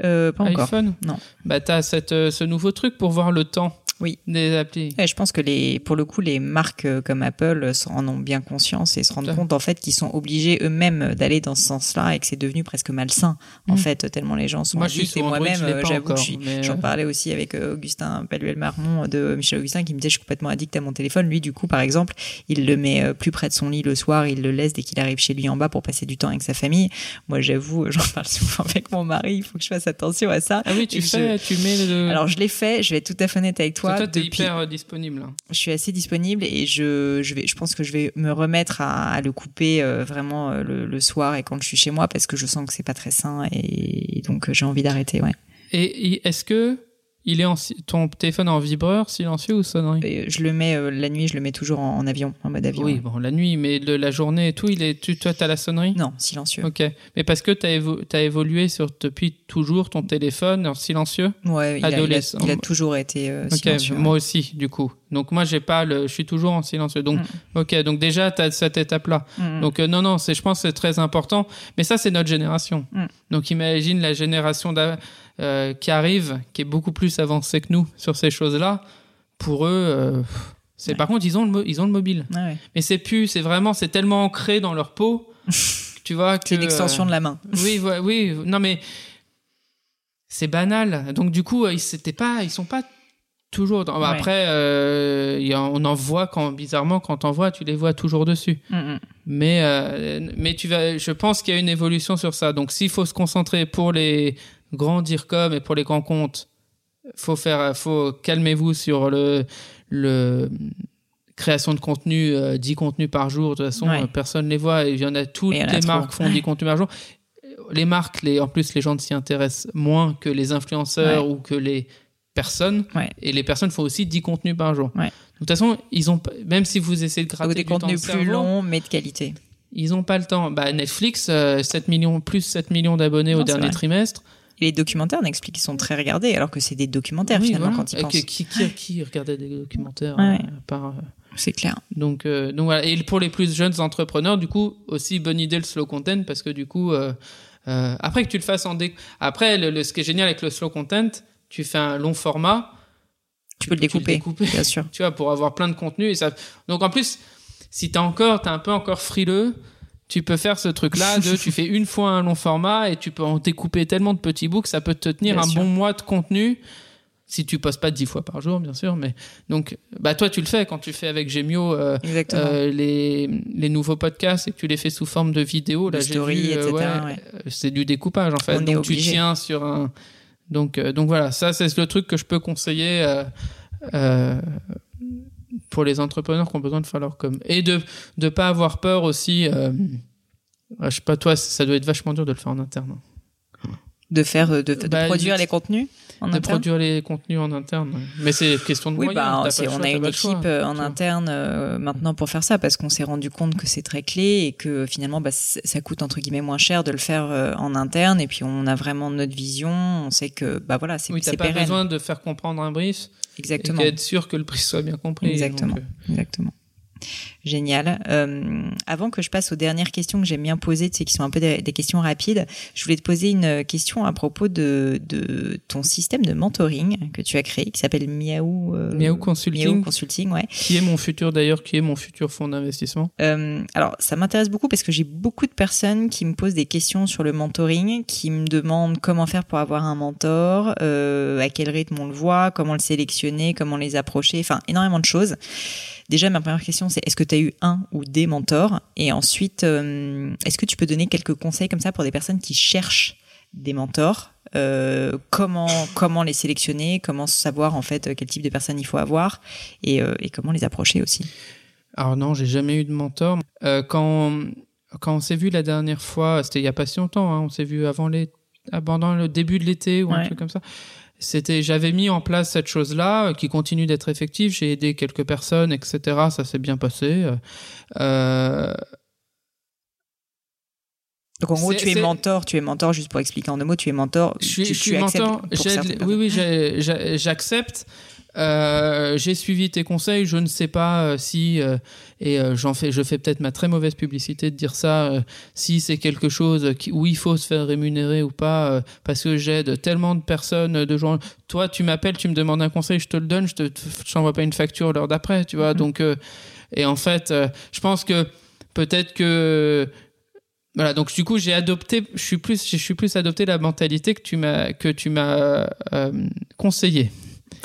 A: Euh, pas encore.
B: iPhone?
A: Non.
B: Bah, tu as cette, euh, ce nouveau truc pour voir le temps
A: Oui.
B: des applis.
A: Je pense que les, pour le coup, les marques euh, comme Apple euh, s'en- en ont bien conscience et se rendent compte en fait qu'ils sont obligés eux-mêmes d'aller dans ce sens-là et que c'est devenu presque malsain en
B: Mm.
A: fait tellement les gens sont
B: Moi, je suis
A: addicts. et moi-même
B: je
A: euh,
B: pas
A: j'avoue j'en
B: euh,
A: parlais aussi avec euh, Augustin Paluel Marmont de Michel Augustin qui me disait je suis complètement addict à mon téléphone. Lui du coup par exemple il le met euh, plus près de son lit le soir, il le laisse dès qu'il arrive chez lui en bas pour passer du temps avec sa famille. Moi j'avoue j'en parle souvent avec mon mari, il faut que je fasse attention à ça.
B: Ah oui, tu
A: Et
B: fais, tu mets le.
A: Alors je l'ai fait, je vais être tout à fait honnête avec
B: toi,
A: toi.
B: toi, t'es
A: depuis-
B: hyper euh, disponible. hein.
A: je suis assez disponible et je, je, vais, je pense que je vais me remettre à, à le couper euh, vraiment euh, le, le soir et quand je suis chez moi parce que je sens que c'est pas très sain et, donc j'ai envie d'arrêter. Ouais.
B: Et, et est-ce que il est en, ton téléphone en vibreur, silencieux ou sonnerie?
A: Et je le mets euh, la nuit, je le mets toujours en, en avion, en mode avion.
B: Oui, bon, la nuit, mais le- la journée et tout, il est, tu, toi, t'as la sonnerie?
A: Non, silencieux.
B: Ok. Mais parce que t'as évo as évolué sur, depuis toujours ton téléphone en silencieux?
A: Ouais, il a, il a-
B: Adolescent.
A: il a toujours été euh, silencieux.
B: moi aussi, du coup. Donc moi, j'ai pas le, je suis toujours en silencieux. Donc, ok, donc déjà, t'as cette étape-là.
A: Mm.
B: Donc euh, non, non, c'est, je pense que c'est très important. Mais ça, c'est notre génération.
A: Mm.
B: Donc imagine la génération d'a- euh, qui arrive, qui est beaucoup plus avancée que nous sur ces choses-là. Pour eux, euh, c'est
A: Ouais.
B: par contre, ils ont le, ils ont le mobile.
A: Ouais.
B: Mais c'est plus, c'est vraiment, c'est tellement ancré dans leur peau. tu vois que
A: C'est l'extension de la main.
B: oui, ouais, oui, non mais c'est banal. Donc du coup, ils c'était pas, ils sont pas toujours. Dans... bah. Après, euh, on en voit quand bizarrement quand on voit, tu les vois toujours dessus.
A: Mm, mm.
B: Mais euh, mais tu vas, je pense qu'il y a une évolution sur ça. Donc s'il faut se concentrer pour les grands DIRCOM et pour les grands comptes, faut faire, faut calmez-vous sur le le création de contenu, euh, 10 contenus par jour. De toute façon,
A: Ouais.
B: personne les voit. Il y en a toutes
A: en
B: les marques font 10 contenus par jour. Les marques, les, en plus, les gens s'y intéressent moins que les influenceurs
A: Ouais.
B: ou que les personnes.
A: Ouais.
B: Et les personnes font aussi 10 contenus par jour. De toute façon, ils ont, même si vous essayez de gratter
A: des
B: du temps
A: contenus
B: de
A: plus longs mais de qualité.
B: ils ont pas le temps. Bah, Netflix, euh, 7 millions, plus 7 millions d'abonnés au dernier
A: vrai.
B: trimestre.
A: Les documentaires, on explique qu'ils sont très regardés alors que c'est des documentaires
B: Oui,
A: finalement
B: voilà.
A: quand ils pensent.
B: Qui, qui, qui regardait des documentaires
A: Ouais.
B: euh, par, euh,
A: C'est clair.
B: donc, euh, donc voilà. Et pour les plus jeunes entrepreneurs, du coup, aussi bonne idée le slow content parce que du coup, après que tu le fasses en dé... après le, le- ce qui est génial avec le slow content, tu fais un long format,
A: Tu peux le découper,
B: découper.
A: bien sûr.
B: tu vois, pour avoir plein de contenu et ça. Donc en plus, si t'as encore, t'es un peu encore frileux. Tu peux faire ce truc-là de tu fais une fois un long format et tu peux en découper tellement de petits bouts que ça peut te tenir
A: Bien
B: un
A: sûr.
B: bon mois de contenu si tu postes pas dix fois par jour bien sûr mais donc bah toi tu le fais quand tu fais avec Gemio euh, euh, les, les nouveaux podcasts et que tu les fais sous forme de vidéo, là j'ai
A: story,
B: vu, euh,
A: etc.,
B: ouais,
A: ouais.
B: euh, c'est du découpage en fait.
A: On
B: donc tu tiens sur un. Donc euh, donc voilà, ça c'est le truc que je peux conseiller euh, euh, pour les entrepreneurs qui ont besoin de faire leur com et de de pas avoir peur aussi. Euh, je sais pas toi, ça doit être vachement dur de le faire en interne.
A: De faire, euh, de, de
B: Bah,
A: produire les contenus en
B: de
A: interne.
B: produire les contenus en interne. Mais c'est question de
A: Oui,
B: moyens.
A: bah, on a une
B: choix,
A: équipe euh, en interne euh, maintenant pour faire ça parce qu'on s'est rendu compte que c'est très clé et que finalement bah, ça coûte entre guillemets moins cher de le faire euh, en interne et puis on a vraiment notre vision, on sait que bah voilà c'est
B: Oui, t'as pas
A: pérenne.
B: besoin de faire comprendre un brief
A: Exactement.
B: et être sûr que le prix soit bien compris.
A: Exactement.
B: Donc, euh,
A: Exactement. Génial. Euh, avant que je passe aux dernières questions que j'aime bien poser, tu sais, qui sont un peu des, des questions rapides, je voulais te poser une question à propos de, de ton système de mentoring que tu as créé, qui s'appelle Miaou. euh,
B: Miaou Consulting.
A: Miaou Consulting, ouais.
B: qui est mon futur d'ailleurs, qui est mon futur fonds d'investissement.
A: Euh, alors, ça m'intéresse beaucoup parce que j'ai beaucoup de personnes qui me posent des questions sur le mentoring, qui me demandent comment faire pour avoir un mentor, euh, à quel rythme on le voit, comment le sélectionner, comment les approcher, enfin, énormément de choses. Déjà, ma première question, c'est est-ce que tu as eu un ou des mentors Et ensuite, euh, est-ce que tu peux donner quelques conseils comme ça pour des personnes qui cherchent des mentors euh, comment comment les sélectionner, comment savoir en fait quel type de personnes il faut avoir et, euh, et comment les approcher aussi?
B: Alors non, j'ai jamais eu de mentor. Quand quand on s'est vu la dernière fois, c'était il y a pas si longtemps, hein, on s'est vu avant les pendant le début de l'été ou un truc comme ça. C'était, j'avais mis en place cette chose-là euh, qui continue d'être effective. J'ai aidé quelques personnes, etc. Ça s'est bien passé. Euh, euh,
A: Donc en gros, tu es mentor, tu es mentor juste pour expliquer en deux mots, tu es mentor.
B: Je suis,
A: tu,
B: je suis
A: tu acceptes
B: mentor.
A: pour
B: j'aide-
A: certaines
B: oui, oui, j'accepte. Euh, j'ai suivi tes conseils. Je ne sais pas euh, si euh, et j'en fais, je fais peut-être ma très mauvaise publicité de dire ça. si c'est quelque chose qui, où il faut se faire rémunérer ou pas, parce que j'aide tellement de personnes, de gens. Toi, tu m'appelles, tu me demandes un conseil, je te le donne, je te, je t'envoie pas une facture l'heure d'après, tu vois.
A: Mhm.
B: Donc, et en fait, je pense que peut-être que voilà, donc du coup, j'ai adopté, je suis plus, je suis plus adopté la mentalité que tu m'as, que tu m'as euh, conseillé.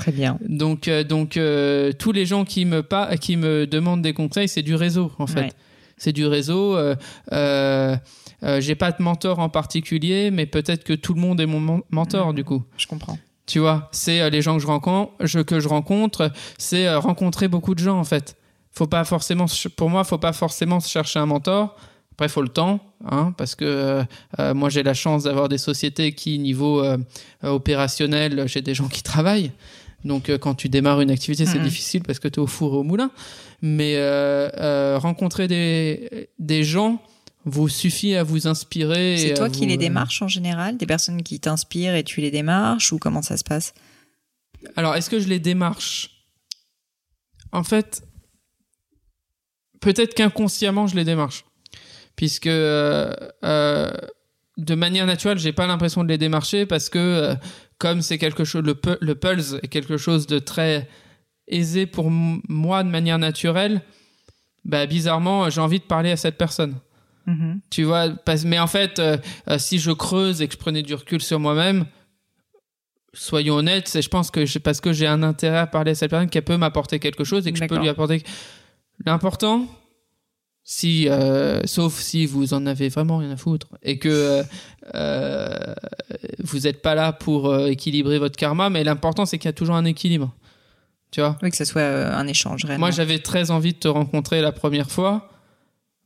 A: Très bien.
B: Donc, euh, donc euh, tous les gens qui me pas, qui me demandent des conseils, c'est du réseau en fait.
A: Ouais.
B: C'est du réseau. Euh, euh, euh, j'ai pas de mentor en particulier, mais peut-être que tout le monde est mon men- mentor
A: Mhm.
B: du coup.
A: Je comprends.
B: Tu vois, c'est euh, les gens que je rencontre, je, que je rencontre, c'est euh, rencontrer beaucoup de gens en fait. Faut pas forcément, pour moi, faut pas forcément se chercher un mentor. Après, faut le temps, hein, parce que euh, moi j'ai la chance d'avoir des sociétés qui, niveau euh, opérationnel, j'ai des gens qui travaillent. Donc, euh, quand tu démarres une activité, c'est
A: Mhm.
B: difficile parce que tu es au four et au moulin. Mais euh, euh, rencontrer des, des gens vous suffit à vous inspirer.
A: C'est toi qui
B: vous,
A: les démarches en général? Des personnes qui t'inspirent et tu les démarches? Ou comment ça se passe?
B: Alors, est-ce que je les démarche? En fait, peut-être qu'inconsciemment, je les démarche. Puisque, euh, euh, de manière naturelle, j'ai pas l'impression de les démarcher parce que, euh, comme c'est quelque chose, le, le pulse est quelque chose de très aisé pour moi de manière naturelle, bah, bizarrement, j'ai envie de parler à cette personne. Tu vois, parce- mais en fait, euh, euh, si je creuse et que je prenais du recul sur moi-même, soyons honnêtes, c'est je pense que parce que j'ai un intérêt à parler à cette personne qu'elle peut m'apporter quelque chose et que je peux lui apporter. L'important, si, euh, sauf si vous en avez vraiment rien à foutre et que euh, euh, vous n'êtes pas là pour équilibrer votre karma, mais l'important c'est qu'il y a toujours un équilibre. Tu vois.
A: Oui, que ce soit un échange réellement.
B: Moi, j'avais très envie de te rencontrer la première fois,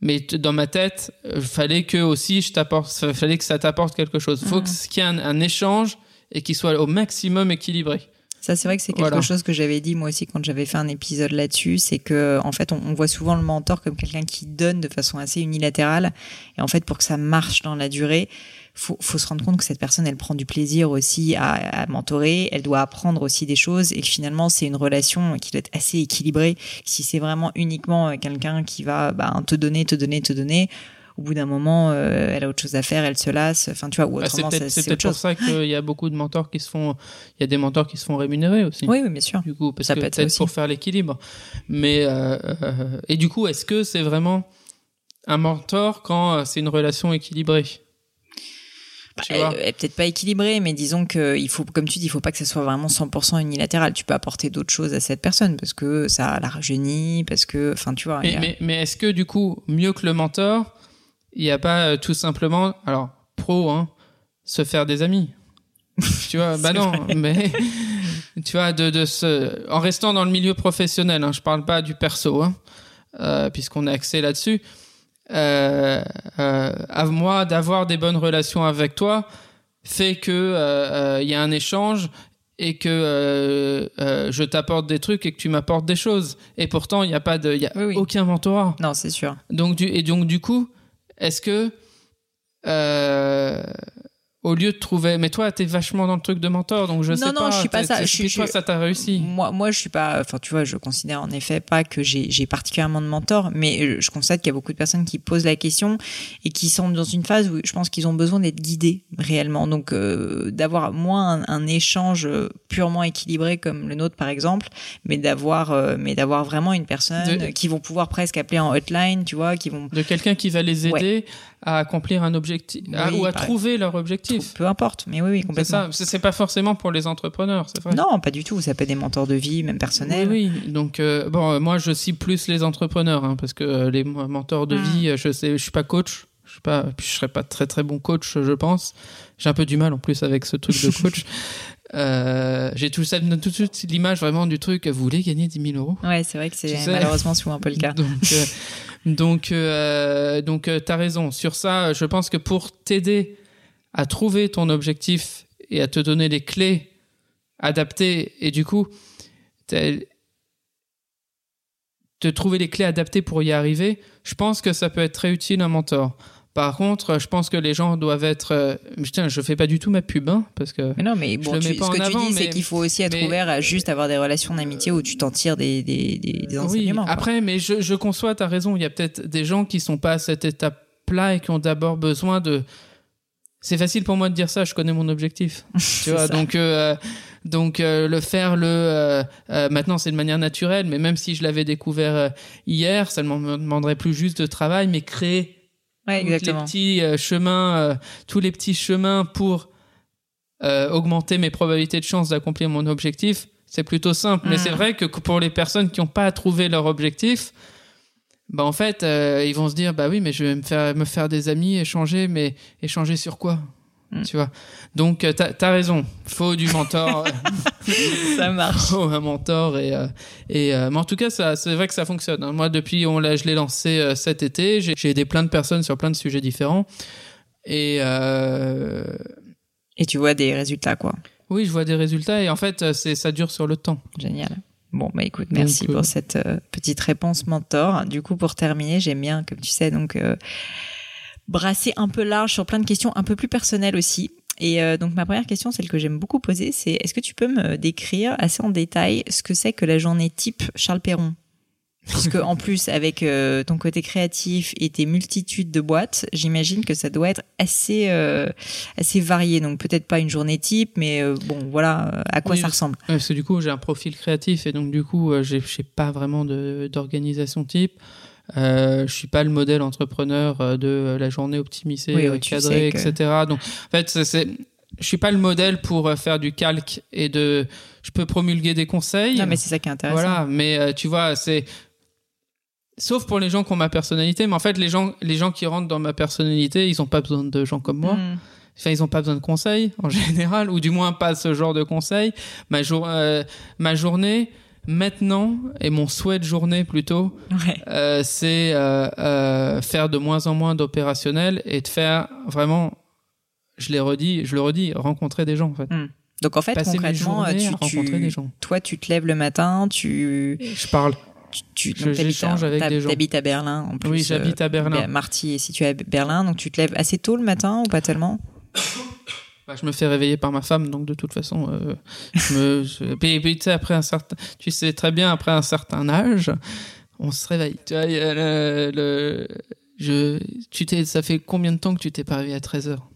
B: mais dans ma tête, il fallait que aussi je t'apporte, fa- fallait que ça t'apporte quelque chose. Il faut que- qu'il y ait un, un échange et qu'il soit au maximum équilibré.
A: Ça, c'est vrai que c'est quelque
B: Voilà.
A: chose que j'avais dit moi aussi quand j'avais fait un épisode là-dessus. C'est que, en fait, on, on voit souvent le mentor comme quelqu'un qui donne de façon assez unilatérale. Et en fait, pour que ça marche dans la durée, faut, faut se rendre compte que cette personne, elle prend du plaisir aussi à, à mentorer. Elle doit apprendre aussi des choses et que finalement, c'est une relation qui doit être assez équilibrée. Si c'est vraiment uniquement euh, quelqu'un qui va bah, te donner, te donner, te donner, au bout d'un moment, euh, elle a autre chose à faire, elle se lasse. Enfin, tu vois, ou
B: Bah, c'est
A: autrement,
B: c'est peut-être pour ça qu'il y a beaucoup de mentors qui se font, il y a des mentors qui se font rémunérer aussi.
A: Oui, oui, bien sûr.
B: Du coup, parce
A: Ça
B: que
A: peut être
B: pour faire l'équilibre. Mais euh, euh, et du coup, est-ce que c'est vraiment un mentor quand euh, c'est une relation équilibrée? Tu
A: Elle- peut-être pas équilibrée, mais disons que il faut, comme tu dis, il faut pas que ça soit vraiment 100% unilatéral. Tu peux apporter d'autres choses à cette personne parce que ça la rajeunit, parce que, enfin, tu vois. a-
B: mais, mais est-ce que du coup, mieux que le mentor, il n'y a pas euh, tout simplement, alors pro, hein, se faire des amis Tu vois, bah non,
A: vrai.
B: mais tu vois, de, de se, en restant dans le milieu professionnel, hein, je parle pas du perso, hein, euh, puisqu'on a accès là-dessus. Euh, euh, à moi d'avoir des bonnes relations avec toi fait que il y a un échange et que je t'apporte des trucs et que tu m'apportes des choses et pourtant il n'y a pas de y a
A: Oui, oui.
B: aucun mentorat
A: Non, c'est sûr.
B: donc du et donc du coup est-ce que euh, au lieu de trouver mais toi t'es vachement dans le truc de mentor donc je
A: Non,
B: sais
A: non,
B: pas
A: je suis pas ça, je
B: toi ça t'a réussi
A: Moi, moi, je suis pas. Enfin, tu vois, je considère en effet pas que j'ai particulièrement de mentor, mais euh, je constate qu'il y a beaucoup de personnes qui posent la question et qui sont dans une phase où je pense qu'ils ont besoin d'être guidés réellement. Donc, euh, d'avoir moins un, un échange euh, purement équilibré comme le nôtre, par exemple, mais d'avoir, euh, mais d'avoir vraiment une personne
B: De-
A: qui vont pouvoir presque appeler en hotline, tu vois, qui vont
B: de quelqu'un qui va les
A: Ouais.
B: À accomplir un objectif à- ou à
A: pareil.
B: trouver leur objectif
A: peu importe. Mais oui, oui,
B: c'est
A: complètement.
B: ça c'est c'est pas forcément pour les entrepreneurs c'est vrai
A: Non, pas du tout. Ça peut être des mentors de vie, même personnels.
B: Oui, oui. Donc euh, bon, euh, moi je cible plus les entrepreneurs hein, parce que euh, les mentors de
A: Mm.
B: vie, je sais, je suis pas coach, je sais pas, puis je serais pas très très bon coach, je pense. J'ai un peu du mal en plus avec ce truc de coach. Euh, j'ai tout ça tout de suite l'image vraiment du truc. Vous voulez gagner 10 000 euros?
A: Ouais, c'est vrai que c'est malheureusement souvent un peu le cas.
B: Donc, euh, donc, euh, donc, euh, t'as raison. Sur ça, je pense que pour t'aider à trouver ton objectif et à te donner les clés adaptées, et du coup, de trouver les clés adaptées pour y arriver, je pense que ça peut être très utile un mentor. Par contre, je pense que les gens doivent être. Euh, tiens, je fais pas du tout ma pub, hein, parce que.
A: Mais non, mais bon, ce que tu dis, c'est qu'il faut aussi être ouvert à juste avoir des relations d'amitié où tu t'en tires des, des, des, enseignements.
B: Oui, après, mais je, je conçois, as raison. Il y a peut-être des gens qui sont pas à cette étape-là et qui ont d'abord besoin de. C'est facile pour moi de dire ça. Je connais mon objectif. tu vois, donc. Euh, donc euh, le faire le euh, euh, maintenant c'est de manière naturelle, mais même si je l'avais découvert hier, ça ne me demanderait plus juste de travail, mais créer
A: ouais,
B: tous les petits chemins, tous les petits chemins pour augmenter mes probabilités de chance d'accomplir mon objectif. C'est plutôt simple, mais c'est mm. vrai que pour les personnes qui n'ont pas trouvé leur objectif, bah en fait, ils vont se dire bah oui, mais je vais me faire me faire des amis, échanger, mais échanger sur quoi? Mm. Tu vois. Donc, euh, t'as as raison. Faut du mentor.
A: ça marche.
B: Faut un mentor. Et, euh, et, euh, mais en tout cas, c'est vrai que ça fonctionne. Hein. Moi, depuis, on je l'ai lancé cet été. J'ai aidé plein de personnes sur plein de sujets différents. Et,
A: et tu vois des résultats, quoi.
B: Oui, je vois des résultats. Et en fait, ça dure sur le temps.
A: Génial. Bon, bah écoute, merci pour cette petite réponse mentor. Du coup, pour terminer, j'aime bien, comme tu sais, donc brasser un peu large sur plein de questions un peu plus personnelles aussi. Et euh, donc ma première question, celle que j'aime beaucoup poser, c'est est-ce que tu peux me décrire assez en détail ce que c'est que la journée type Charles Perron? Puisque en plus avec euh, ton côté créatif et tes multitudes de boîtes, j'imagine que ça doit être assez euh, assez varié. Donc peut-être pas une journée type, mais bon voilà à quoi ça ressemble.
B: Parce que du coup j'ai un profil créatif et donc du coup j'ai pas vraiment d'organisation type. Euh, je suis pas le modèle entrepreneur euh, de la journée optimisée, euh, cadrée, etc. Donc, en fait, c'est, je suis pas le modèle pour euh, faire du calque et de, je peux promulguer des conseils.
A: Non, mais c'est ça qui est intéressant.
B: Voilà, mais tu vois, c'est, sauf pour les gens qui ont ma personnalité, mais en fait, les gens, les gens qui rentrent dans ma personnalité, ils ont pas besoin de gens comme moi. Hmm. Enfin, ils ont pas besoin de conseils en général, ou du moins pas ce genre de conseils. Ma, jour, ma journée, maintenant, et mon souhait de journée plutôt, euh, c'est euh, euh, faire de moins en moins d'opérationnel et de faire vraiment, je l'ai redit, je le redis, rencontrer des gens en fait.
A: Hmm. Donc en fait, concrètement, tu, rencontrer des gens. toi, tu te lèves le matin, tu...
B: Je parle.
A: Tu, tu j'échange avec des gens. T'habites à Berlin en plus.
B: Oui, j'habite à Berlin.
A: Marty est situé à Berlin, donc tu te lèves assez tôt le matin ou pas tellement?
B: Bah, je me fais réveiller par ma femme, donc de toute façon, euh, je me, je... Puis, tu sais, après un certain, tu sais très bien, après un certain âge, on se réveille. Tu vois, le, le, je, tu t'es, ça fait combien de temps que tu t'es pas réveillé à 13 heures?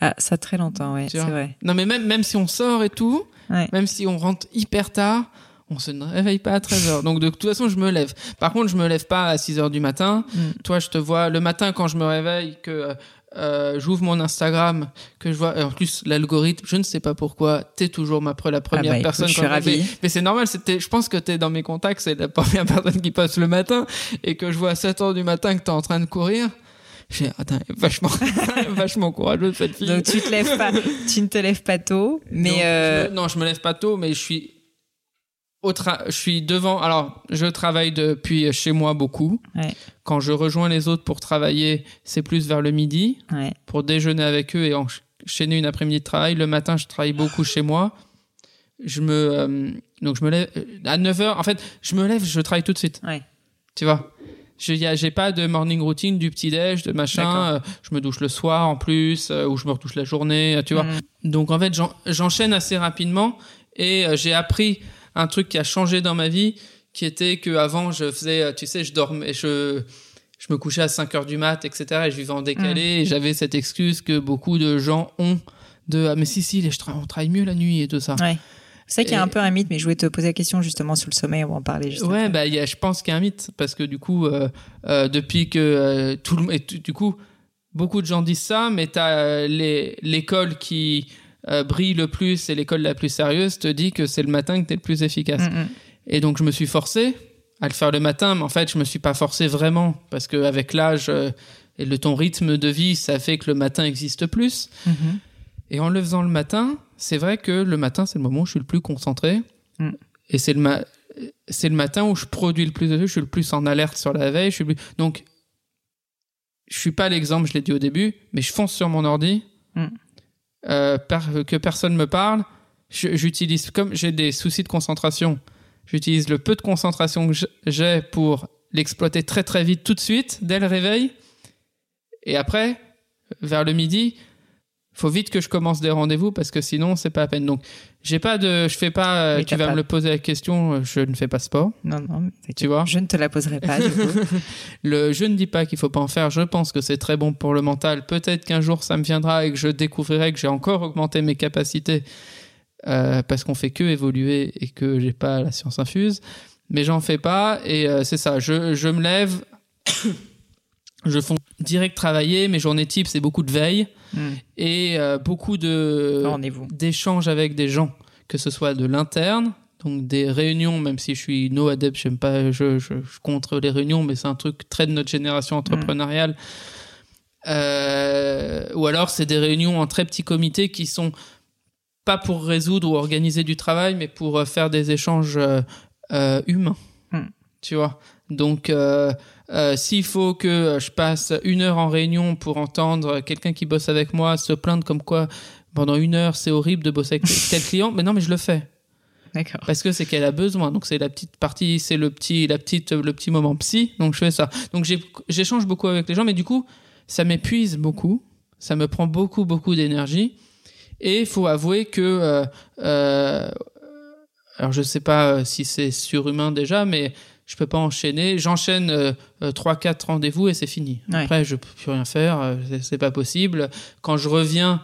A: Ah, ça très longtemps, ouais, c'est vrai.
B: Non, mais même, même si on sort et tout, même si on rentre hyper tard, on se ne réveille pas à 13 heures. Donc de toute façon, je me lève. Par contre, je me lève pas à 6 heures du matin. Mm. Toi, je te vois le matin quand je me réveille que euh, j'ouvre mon Instagram, que je vois, en plus l'algorithme, je ne sais pas pourquoi, t'es toujours ma la première ah bah, personne.
A: je suis ravie.
B: Mais c'est normal, c'était, je pense que t'es dans mes contacts, c'est la première personne qui passe le matin et que je vois à 7 heures du matin que t'es en train de courir. J'ai attends, vachement, vachement courageuse cette fille.
A: Donc tu te lèves pas, tu ne te lèves pas tôt, mais
B: non,
A: euh...
B: je me, non, je me lève pas tôt, mais je suis au je suis devant. Alors, je travaille depuis chez moi beaucoup.
A: Ouais.
B: Quand je rejoins les autres pour travailler, c'est plus vers le midi
A: ouais.
B: pour déjeuner avec eux et enchaîner une après-midi de travail. Le matin, je travaille beaucoup chez moi. Je me euh, donc je me lève à 9 heures. En fait, je me lève, je travaille tout de suite.
A: Ouais.
B: Tu vois? Je j'ai pas de morning routine du petit déj de machin euh, je me douche le soir en plus euh, ou je me retouche la journée tu vois mm. donc en fait j'enchaîne assez rapidement et j'ai appris un truc qui a changé dans ma vie, qui était que avant je faisais, tu sais, je dormais, je je me couchais à 5 heures du mat, etc. Et je vivais en décalé. Mm. Et j'avais cette excuse que beaucoup de gens ont de ah mais si si, les, on travaille mieux la nuit et tout ça.
A: Ouais. C'est qu'il y a un peu un mythe, mais je voulais te poser la question justement sur le sommeil, on va en parler juste
B: Ouais, bah, y a, je pense qu'il y a un mythe, parce que du coup, euh, euh, depuis que euh, tout le et du coup, beaucoup de gens disent ça, mais t'as l'école qui euh, brille le plus et l'école la plus sérieuse te dit que c'est le matin que tu es le plus efficace.
A: Mm, mm.
B: Et donc je me suis forcé à le faire le matin, mais en fait je me suis pas forcé vraiment parce qu'avec l'âge, euh, et le ton rythme de vie, ça fait que le matin existe plus.
A: Mhm.
B: Et en le faisant le matin, c'est vrai que le matin, c'est le moment où je suis le plus concentré.
A: Mm.
B: Et c'est le, ma- le matin où je produis le plus de choses, je suis le plus en alerte sur la veille. Je suis le plus... Donc, je suis pas l'exemple, je l'ai dit au début, mais je fonce sur mon ordi,
A: Mm.
B: Euh, que personne me parle. J'utilise, comme j'ai des soucis de concentration, j'utilise le peu de concentration que j'ai pour l'exploiter très très vite tout de suite, dès le réveil. Et après, vers le midi, faut vite que je commence des rendez-vous parce que sinon c'est pas à peine. Donc j'ai pas de, je fais pas. euh, tu vas
A: pas-
B: me le poser la question. euh, Je ne fais pas sport.
A: Non, non.
B: Tu vois
A: Je ne te la poserai pas, du coup.
B: Le, je ne dis pas qu'il faut pas en faire. Je pense que c'est très bon pour le mental. Peut-être qu'un jour ça me viendra et que je découvrirai que j'ai encore augmenté mes capacités euh, parce qu'on fait que évoluer et que j'ai pas la science infuse. Mais j'en fais pas et euh, c'est ça. Je, je me lève, je fonce direct travailler. Mes journées type c'est beaucoup de veille
A: Mm.
B: et euh, beaucoup de d'échanges avec des gens, que ce soit de l'interne, donc des réunions, même si je suis no adepte, j'aime pas, je, je, je contre les réunions, mais c'est un truc très de notre génération entrepreneuriale. Euh, ou alors c'est des réunions en très petits comités qui sont pas pour résoudre ou organiser du travail, mais pour euh, faire des échanges euh, humains.
A: Hmm.
B: Tu vois? Donc, euh, euh, s'il faut que je passe une heure en réunion pour entendre quelqu'un qui bosse avec moi se plaindre comme quoi pendant une heure c'est horrible de bosser avec tel client, mais non, mais je le fais
A: D'accord.
B: parce que c'est qu'elle a besoin. Donc c'est la petite partie, c'est le petit, la petite, le petit moment psy. Donc je fais ça. Donc j'échange beaucoup avec les gens, mais du coup ça m'épuise beaucoup, ça me prend beaucoup beaucoup d'énergie. Et il faut avouer que, euh, euh, alors je sais pas euh, si c'est surhumain déjà, mais je peux pas enchaîner. J'enchaîne euh, euh, trois quatre rendez-vous et c'est fini.
A: Ouais.
B: Après je peux plus rien faire, euh, c'est- pas possible. Quand je reviens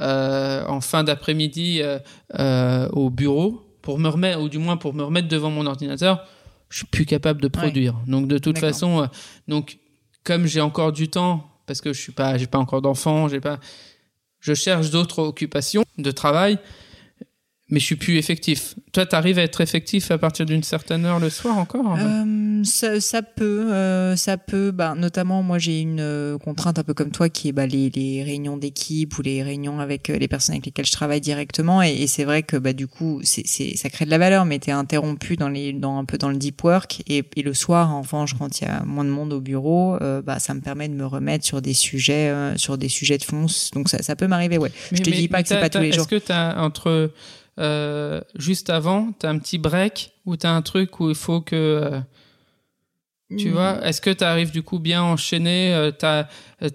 B: euh, en fin d'après-midi euh, euh, au bureau pour me remettre, ou du moins pour me remettre devant mon ordinateur, je suis plus capable de produire. Donc de toute façon, donc comme j'ai encore du temps, parce que je suis pas, j'ai pas encore d'enfant, j'ai pas, je cherche d'autres occupations de travail, mais je suis plus effectif. Toi, tu arrives à être effectif à partir d'une certaine heure le soir encore
A: Euh, ça, ça peut, euh, ça peut. Bah, notamment, moi, j'ai une euh, contrainte un peu comme toi, qui est bah, les, les réunions d'équipe ou les réunions avec euh, les personnes avec lesquelles je travaille directement. Et, et c'est vrai que bah, du coup, c'est, ça crée de la valeur, mais t'es interrompu dans les, dans un peu dans le deep work. Et, et le soir, en revanche, quand il y a moins de monde au bureau, euh, bah, ça me permet de me remettre sur des sujets, sur des sujets de fond. Donc ça, ça peut m'arriver, ouais. je te dis pas que c'est
B: t'as-
A: pas tous les
B: t'as-
A: jours.
B: Est-ce que tu as entre euh, juste avant, tu as un petit break ou tu as un truc où il faut que euh, tu
A: Mm.
B: vois, est-ce que tu arrives du coup bien enchaîné euh, T'as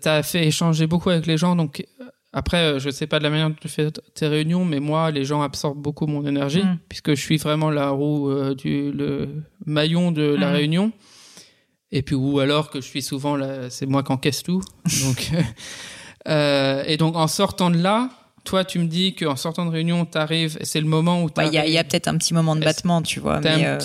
B: as fait échanger beaucoup avec les gens, donc après, je sais pas de la manière dont tu fais tes réunions, mais moi, les gens absorbent beaucoup mon énergie
A: Mm.
B: puisque je suis vraiment la roue du le maillon de la
A: Mm.
B: réunion. Et puis ou alors que je suis souvent là, c'est moi qui encaisse tout. donc et donc en sortant de là, toi, tu me dis qu'en sortant de réunion, t'arrives, et c'est le moment où
A: Il y a, peut-être un petit moment de battement, tu vois.
B: petit-
A: euh,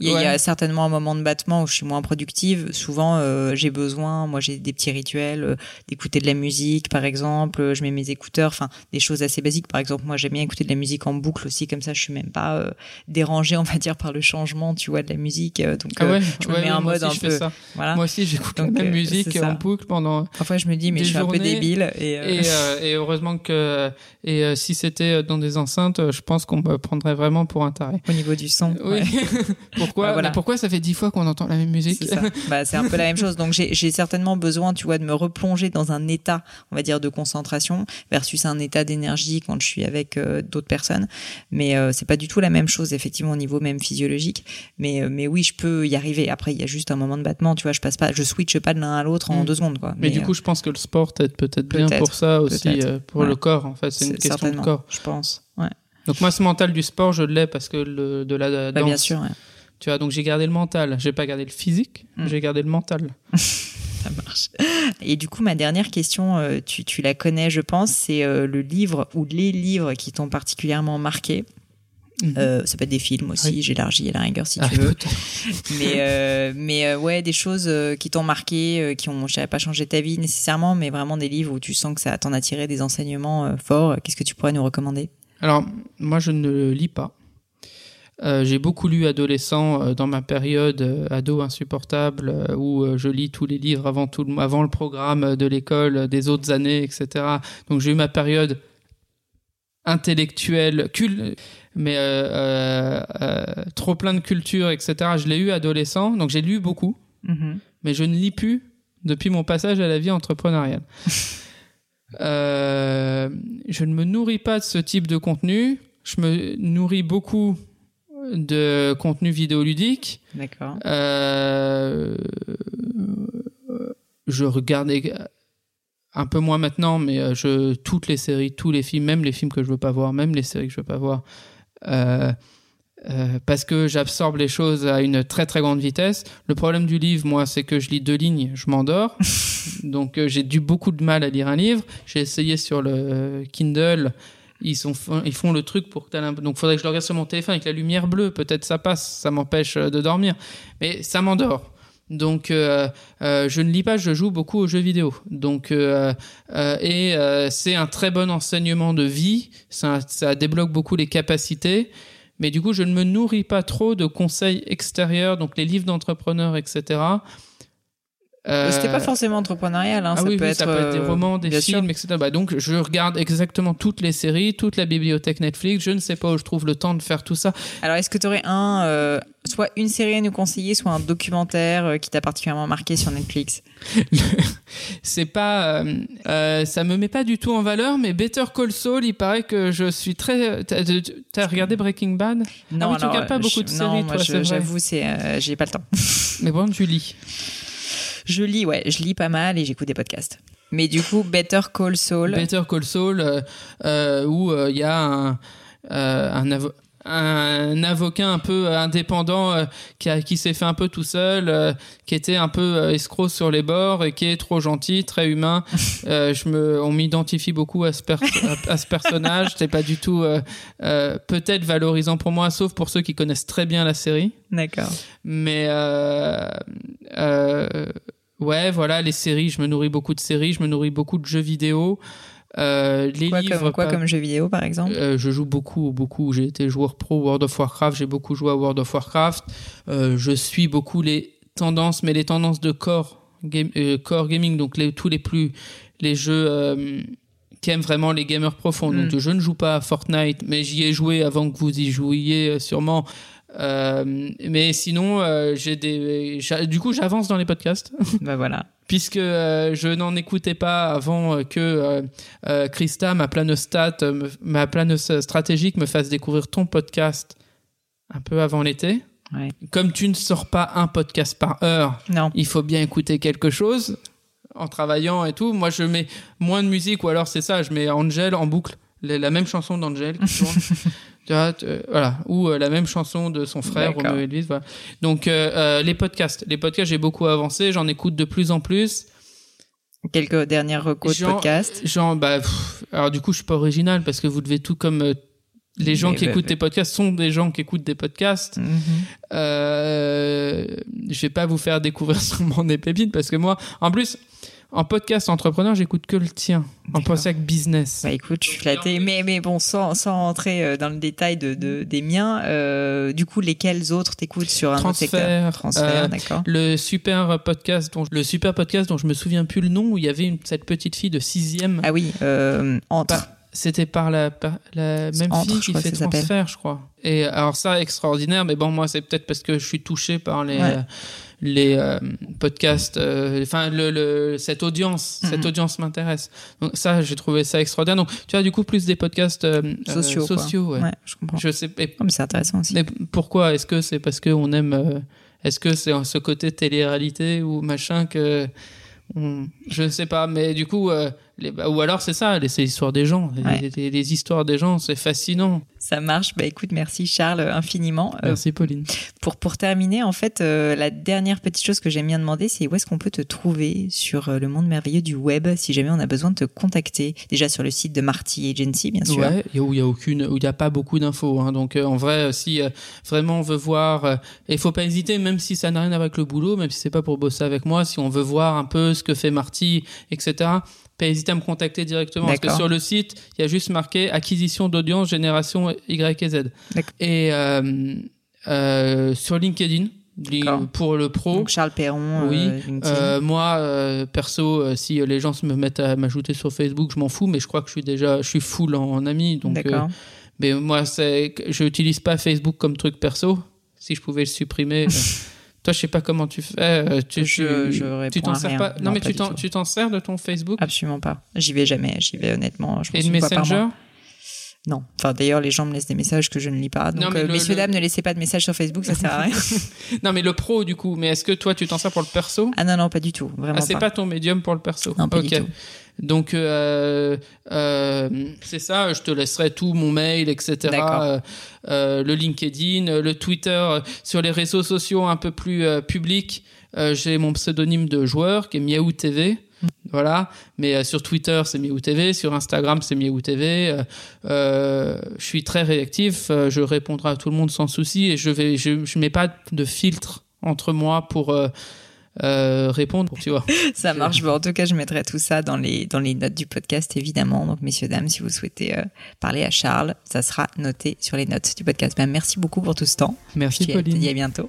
A: Il y, a- y certainement un moment de battement où je suis moins productive. Souvent, euh, j'ai besoin, moi j'ai des petits rituels, euh, d'écouter de la musique, par exemple. Je mets mes écouteurs, enfin des choses assez basiques. Par exemple, moi j'aime bien écouter de la musique en boucle aussi, comme ça je suis même pas dérangée, on va dire, par le changement, tu vois, de la musique. Donc,
B: Ah ouais,
A: je me mets un mode
B: aussi,
A: un peu-
B: ça.
A: voilà.
B: Moi aussi, j'écoute la même
A: euh,
B: musique en boucle pendant.
A: Parfois je me dis, mais je suis un peu
B: journées-
A: débile. Et,
B: Et, et heureusement que et euh, si c'était dans des enceintes, euh, je pense qu'on me prendrait vraiment pour un taré.
A: au niveau du son.
B: Oui.
A: ouais.
B: pourquoi?
A: Bah, voilà.
B: Pourquoi ça fait dix fois qu'on entend la même musique?
A: C'est. Bah, c'est un peu la même chose. Donc, j'ai certainement besoin, tu vois, de me replonger dans un état, on va dire, de concentration versus un état d'énergie quand je suis avec euh, d'autres personnes. Mais euh, c'est pas du tout la même chose, effectivement, au niveau même physiologique. Mais, euh, mais oui, je peux y arriver. Après, il y a juste un moment de battement, tu vois, je passe pas, je switch pas de l'un à l'autre en
B: Mm.
A: deux secondes, quoi.
B: Mais, du
A: euh,
B: coup, je pense que le sport t'aide peut-être bien pour ça aussi, euh, pour
A: Ouais.
B: le corps. En fait, c'est une question de corps.
A: Je pense. Ouais.
B: Donc moi, ce mental du sport, je l'ai parce que le, de la
A: Bah,
B: danse.
A: bien sûr, ouais.
B: Tu vois, donc j'ai gardé le mental. J'ai pas gardé le physique,
A: Mm.
B: j'ai gardé le mental.
A: Ça marche. Et du coup, ma dernière question, euh, tu, tu la connais, je pense, c'est euh, le livre ou les livres qui t'ont particulièrement marqué.
B: Mhm.
A: Euh, ça peut être des films aussi,
B: Oui.
A: j'élargis à la rigueur si
B: Ah,
A: tu veux. mais euh, mais euh, ouais, des choses qui t'ont marqué, qui ont, je dirais pas changé ta vie nécessairement, mais vraiment des livres où tu sens que ça t'en a tiré des enseignements forts. Qu'est-ce que tu pourrais nous recommander?
B: Alors, moi, je ne lis pas. J'ai beaucoup lu adolescent dans ma période ado insupportable où je lis tous les livres avant tout le- avant le programme de l'école des autres années etc. Donc j'ai eu ma période intellectuelle cul mais euh, euh, euh, trop plein de culture etc. Je l'ai eu adolescent donc j'ai lu beaucoup
A: Mhm.
B: mais je ne lis plus depuis mon passage à la vie entrepreneuriale. Euh, je ne me nourris pas de ce type de contenu. Je me nourris beaucoup de contenu vidéoludique.
A: D'accord.
B: Je regarde un peu moins maintenant, mais euh, je toutes les séries, tous les films, même les films que je veux pas voir, même les séries que je veux pas voir, euh, euh, parce que j'absorbe les choses à une très très grande vitesse. Le problème du livre, moi, c'est que je lis deux lignes, je m'endors. Donc euh, j'ai du beaucoup de mal à lire un livre. J'ai essayé sur le Kindle. Ils, sont, ils font le truc pour que l'imp- Donc faudrait que je le regarde sur mon téléphone avec la lumière bleue. Peut-être ça passe, ça m'empêche de dormir. Mais ça m'endort. Donc euh, euh, je ne lis pas, je joue beaucoup aux jeux vidéo. Donc euh, euh, et c'est un très bon enseignement de vie. Ça, ça débloque beaucoup les capacités. Mais du coup, je ne me nourris pas trop de conseils extérieurs, donc les livres d'entrepreneurs, etc. Euh,
A: C'était pas forcément entrepreneurial, hein,
B: ah
A: ça,
B: oui,
A: peut
B: oui,
A: être,
B: ça peut être des
A: euh,
B: romans, des films,
A: sûr.
B: etc. Bah, donc, je regarde exactement toutes les séries, toute la bibliothèque Netflix. Je ne sais pas où je trouve le temps de faire tout ça.
A: Alors, est-ce que tu aurais un, euh, soit une série à nous conseiller, soit un documentaire euh, qui t'a particulièrement marqué sur Netflix?
B: C'est pas, ça me met pas du tout en valeur, mais Better Call Saul, il paraît que je suis très. T'as regardé Breaking Bad?
A: Non,
B: oui, tu regardes pas beaucoup
A: je-
B: de
A: non,
B: séries,
A: moi,
B: toi, c'est vrai.
A: J'avoue, c'est, j'ai pas le temps.
B: Mais bon, tu lis.
A: Je lis, ouais, je lis pas mal et j'écoute des podcasts. Mais du coup, Better Call Saul.
B: Better Call Saul, euh, euh, où euh, il y a un, euh, un, avo- un avocat un peu indépendant euh, qui, a- qui s'est fait un peu tout seul, euh, qui était un peu euh, escroc sur les bords et qui est trop gentil, très humain. Euh, je me, on m'identifie beaucoup à ce, per- à, à ce personnage. C'est pas du tout euh, euh, peut-être valorisant pour moi, sauf pour ceux qui connaissent très bien la série.
A: D'accord.
B: Mais euh, euh, ouais, voilà, les séries, je me nourris beaucoup de séries, je me nourris beaucoup de jeux vidéo. Euh, les
A: Quoi,
B: livres,
A: comme, quoi
B: pas-
A: comme jeu vidéo, par exemple
B: euh, je joue beaucoup, beaucoup. J'ai été joueur pro World of Warcraft, j'ai beaucoup joué à World of Warcraft. Euh, je suis beaucoup les tendances, mais les tendances de core, game, euh, core gaming, donc les, tous les plus, les jeux euh, qui aiment vraiment les gamers profonds.
A: Mm.
B: Donc je ne joue pas à Fortnite, mais j'y ai joué avant que vous y jouiez euh, sûrement. Euh, mais sinon, euh, j'ai des, du coup, j'avance dans les podcasts
A: Bah voilà.
B: Puisque euh, je n'en écoutais pas avant euh, que euh, euh, Christa, ma planostat, ma planeuse stratégique, me fasse découvrir ton podcast un peu avant l'été.
A: Ouais.
B: Comme tu ne sors pas un podcast par heure,
A: Non.
B: il faut bien écouter quelque chose en travaillant et tout. Moi, je mets moins de musique ou alors c'est ça, je mets Angel en boucle, la la même chanson d'Angel qui tourne. Tu vois, tu- euh, voilà, ou euh, la même chanson de son frère. Romeo Elvis. Voilà. Donc euh, les podcasts, les podcasts, j'ai beaucoup avancé, j'en écoute de plus en plus.
A: Quelques dernières recos de
B: Genre-
A: podcast.
B: Genre, bah, pff, alors du coup, je suis pas original parce que vous devez tout comme euh, les gens
A: Mais
B: qui
A: bah,
B: écoutent
A: bah.
B: des podcasts sont des gens qui écoutent des podcasts.
A: Mhm.
B: Euh, je vais pas vous faire découvrir sûrement des pépites parce que moi, en plus, en podcast entrepreneur, j'écoute que le tien. En podcast business.
A: Bah écoute, je suis flattée. Mais, mais bon, sans, sans rentrer euh, dans le détail de, de- des miens, euh, du coup, lesquels autres t'écoutes sur un
B: Transfert.
A: Transfert,
B: euh,
A: d'accord.
B: le super podcast dont le super podcast dont je me souviens plus le nom où il y avait une, cette petite fille de sixième.
A: Ah oui, euh, entre.
B: C'était par la, par la même
A: Entre,
B: fille qui fait transfert, je crois. Et alors ça, extraordinaire. Mais bon, moi, c'est peut-être parce que je suis touché par les
A: Ouais.
B: Les euh, podcasts. euh, Enfin, le, le cette audience,
A: Mhm.
B: cette audience m'intéresse. Donc ça, j'ai trouvé ça extraordinaire. Donc tu as du coup plus des podcasts euh,
A: Sociaux,
B: sociaux. Ouais.
A: Ouais, je comprends.
B: Je sais.
A: Oh, mais c'est intéressant aussi.
B: mais pourquoi Est-ce que c'est parce qu'on aime Est-ce que c'est ce côté télé-réalité ou machin que on- je ne sais pas, mais du coup, euh, les- bah, ou alors c'est ça, les- c'est l'histoire des gens. Les-
A: Ouais.
B: Les, les histoires des gens, c'est fascinant.
A: Ça marche. Bah écoute, merci Charles infiniment. Euh,
B: Merci Pauline.
A: pour, pour terminer, en fait, euh, la dernière petite chose que j'aime bien demander, c'est où est-ce qu'on peut te trouver sur euh, le monde merveilleux du web si jamais on a besoin de te contacter? Déjà sur le site de Marty Agency, bien sûr.
B: Ouais, où il y a aucune, où il y a pas beaucoup d'infos. Hein. Donc euh, en vrai, si vraiment on veut voir, euh, et faut pas hésiter, même si ça n'a rien à voir avec le boulot, même si c'est pas pour bosser avec moi, si on veut voir un peu ce que fait Marty, etc. pas hésiter à me contacter directement. Parce que sur le site, il y a juste marqué acquisition d'audience, génération Y et Z. Et euh, euh, sur LinkedIn, pour le pro.
A: Donc Charles Perron,
B: Oui.
A: euh.
B: Euh, moi, perso, si les gens se me mettent à m'ajouter sur Facebook, je m'en fous, mais je crois que je suis déjà, je suis full en, en ami, donc. mais moi, c'est, je n'utilise pas Facebook comme truc perso. Si je pouvais le supprimer. toi, je sais pas comment tu fais. euh, Tu,
A: Je-
B: tu-
A: je
B: tu
A: réponds
B: t'en sers pas. Non,
A: Non,
B: mais
A: pas
B: tu t'en,
A: tout.
B: tu t'en sers de ton Facebook?
A: Absolument pas. J'y vais jamais. J'y vais honnêtement. Je
B: et de Messenger?
A: Non. Enfin, d'ailleurs, les gens me laissent des messages que je ne lis pas. Donc,
B: Non, mais
A: euh,
B: le-
A: messieurs,
B: le-
A: dames, ne laissez pas de messages sur Facebook, ça sert à rien.
B: Non, mais le pro, du coup. Mais est-ce que toi, tu t'en sers pour le perso?
A: Ah non, non, pas du tout. Vraiment
B: Ah, c'est
A: pas.
B: pas ton médium pour le perso.
A: Non, pas
B: ok.
A: du tout.
B: Donc euh, euh, c'est ça. Je te laisserai tout mon mail, etc. Euh, euh, le LinkedIn, le Twitter, sur les réseaux sociaux un peu plus publics. J'ai mon pseudonyme de joueur qui est Miaou TV. Voilà, mais euh, sur Twitter c'est Miaou TV, sur Instagram c'est Miaou TV. Euh, euh, je suis très réactif, je répondrai à tout le monde sans souci et je vais, je, je mets pas de filtre entre moi pour euh, répondre, tu vois.
A: Ça marche. Bon, en tout cas, je mettrai tout ça dans les, dans les notes du podcast, évidemment. Donc, messieurs, dames, si vous souhaitez euh, parler à Charles, ça sera noté sur les notes du podcast. Ben, merci beaucoup pour tout ce temps.
B: Merci Pauline.
A: dis à bientôt.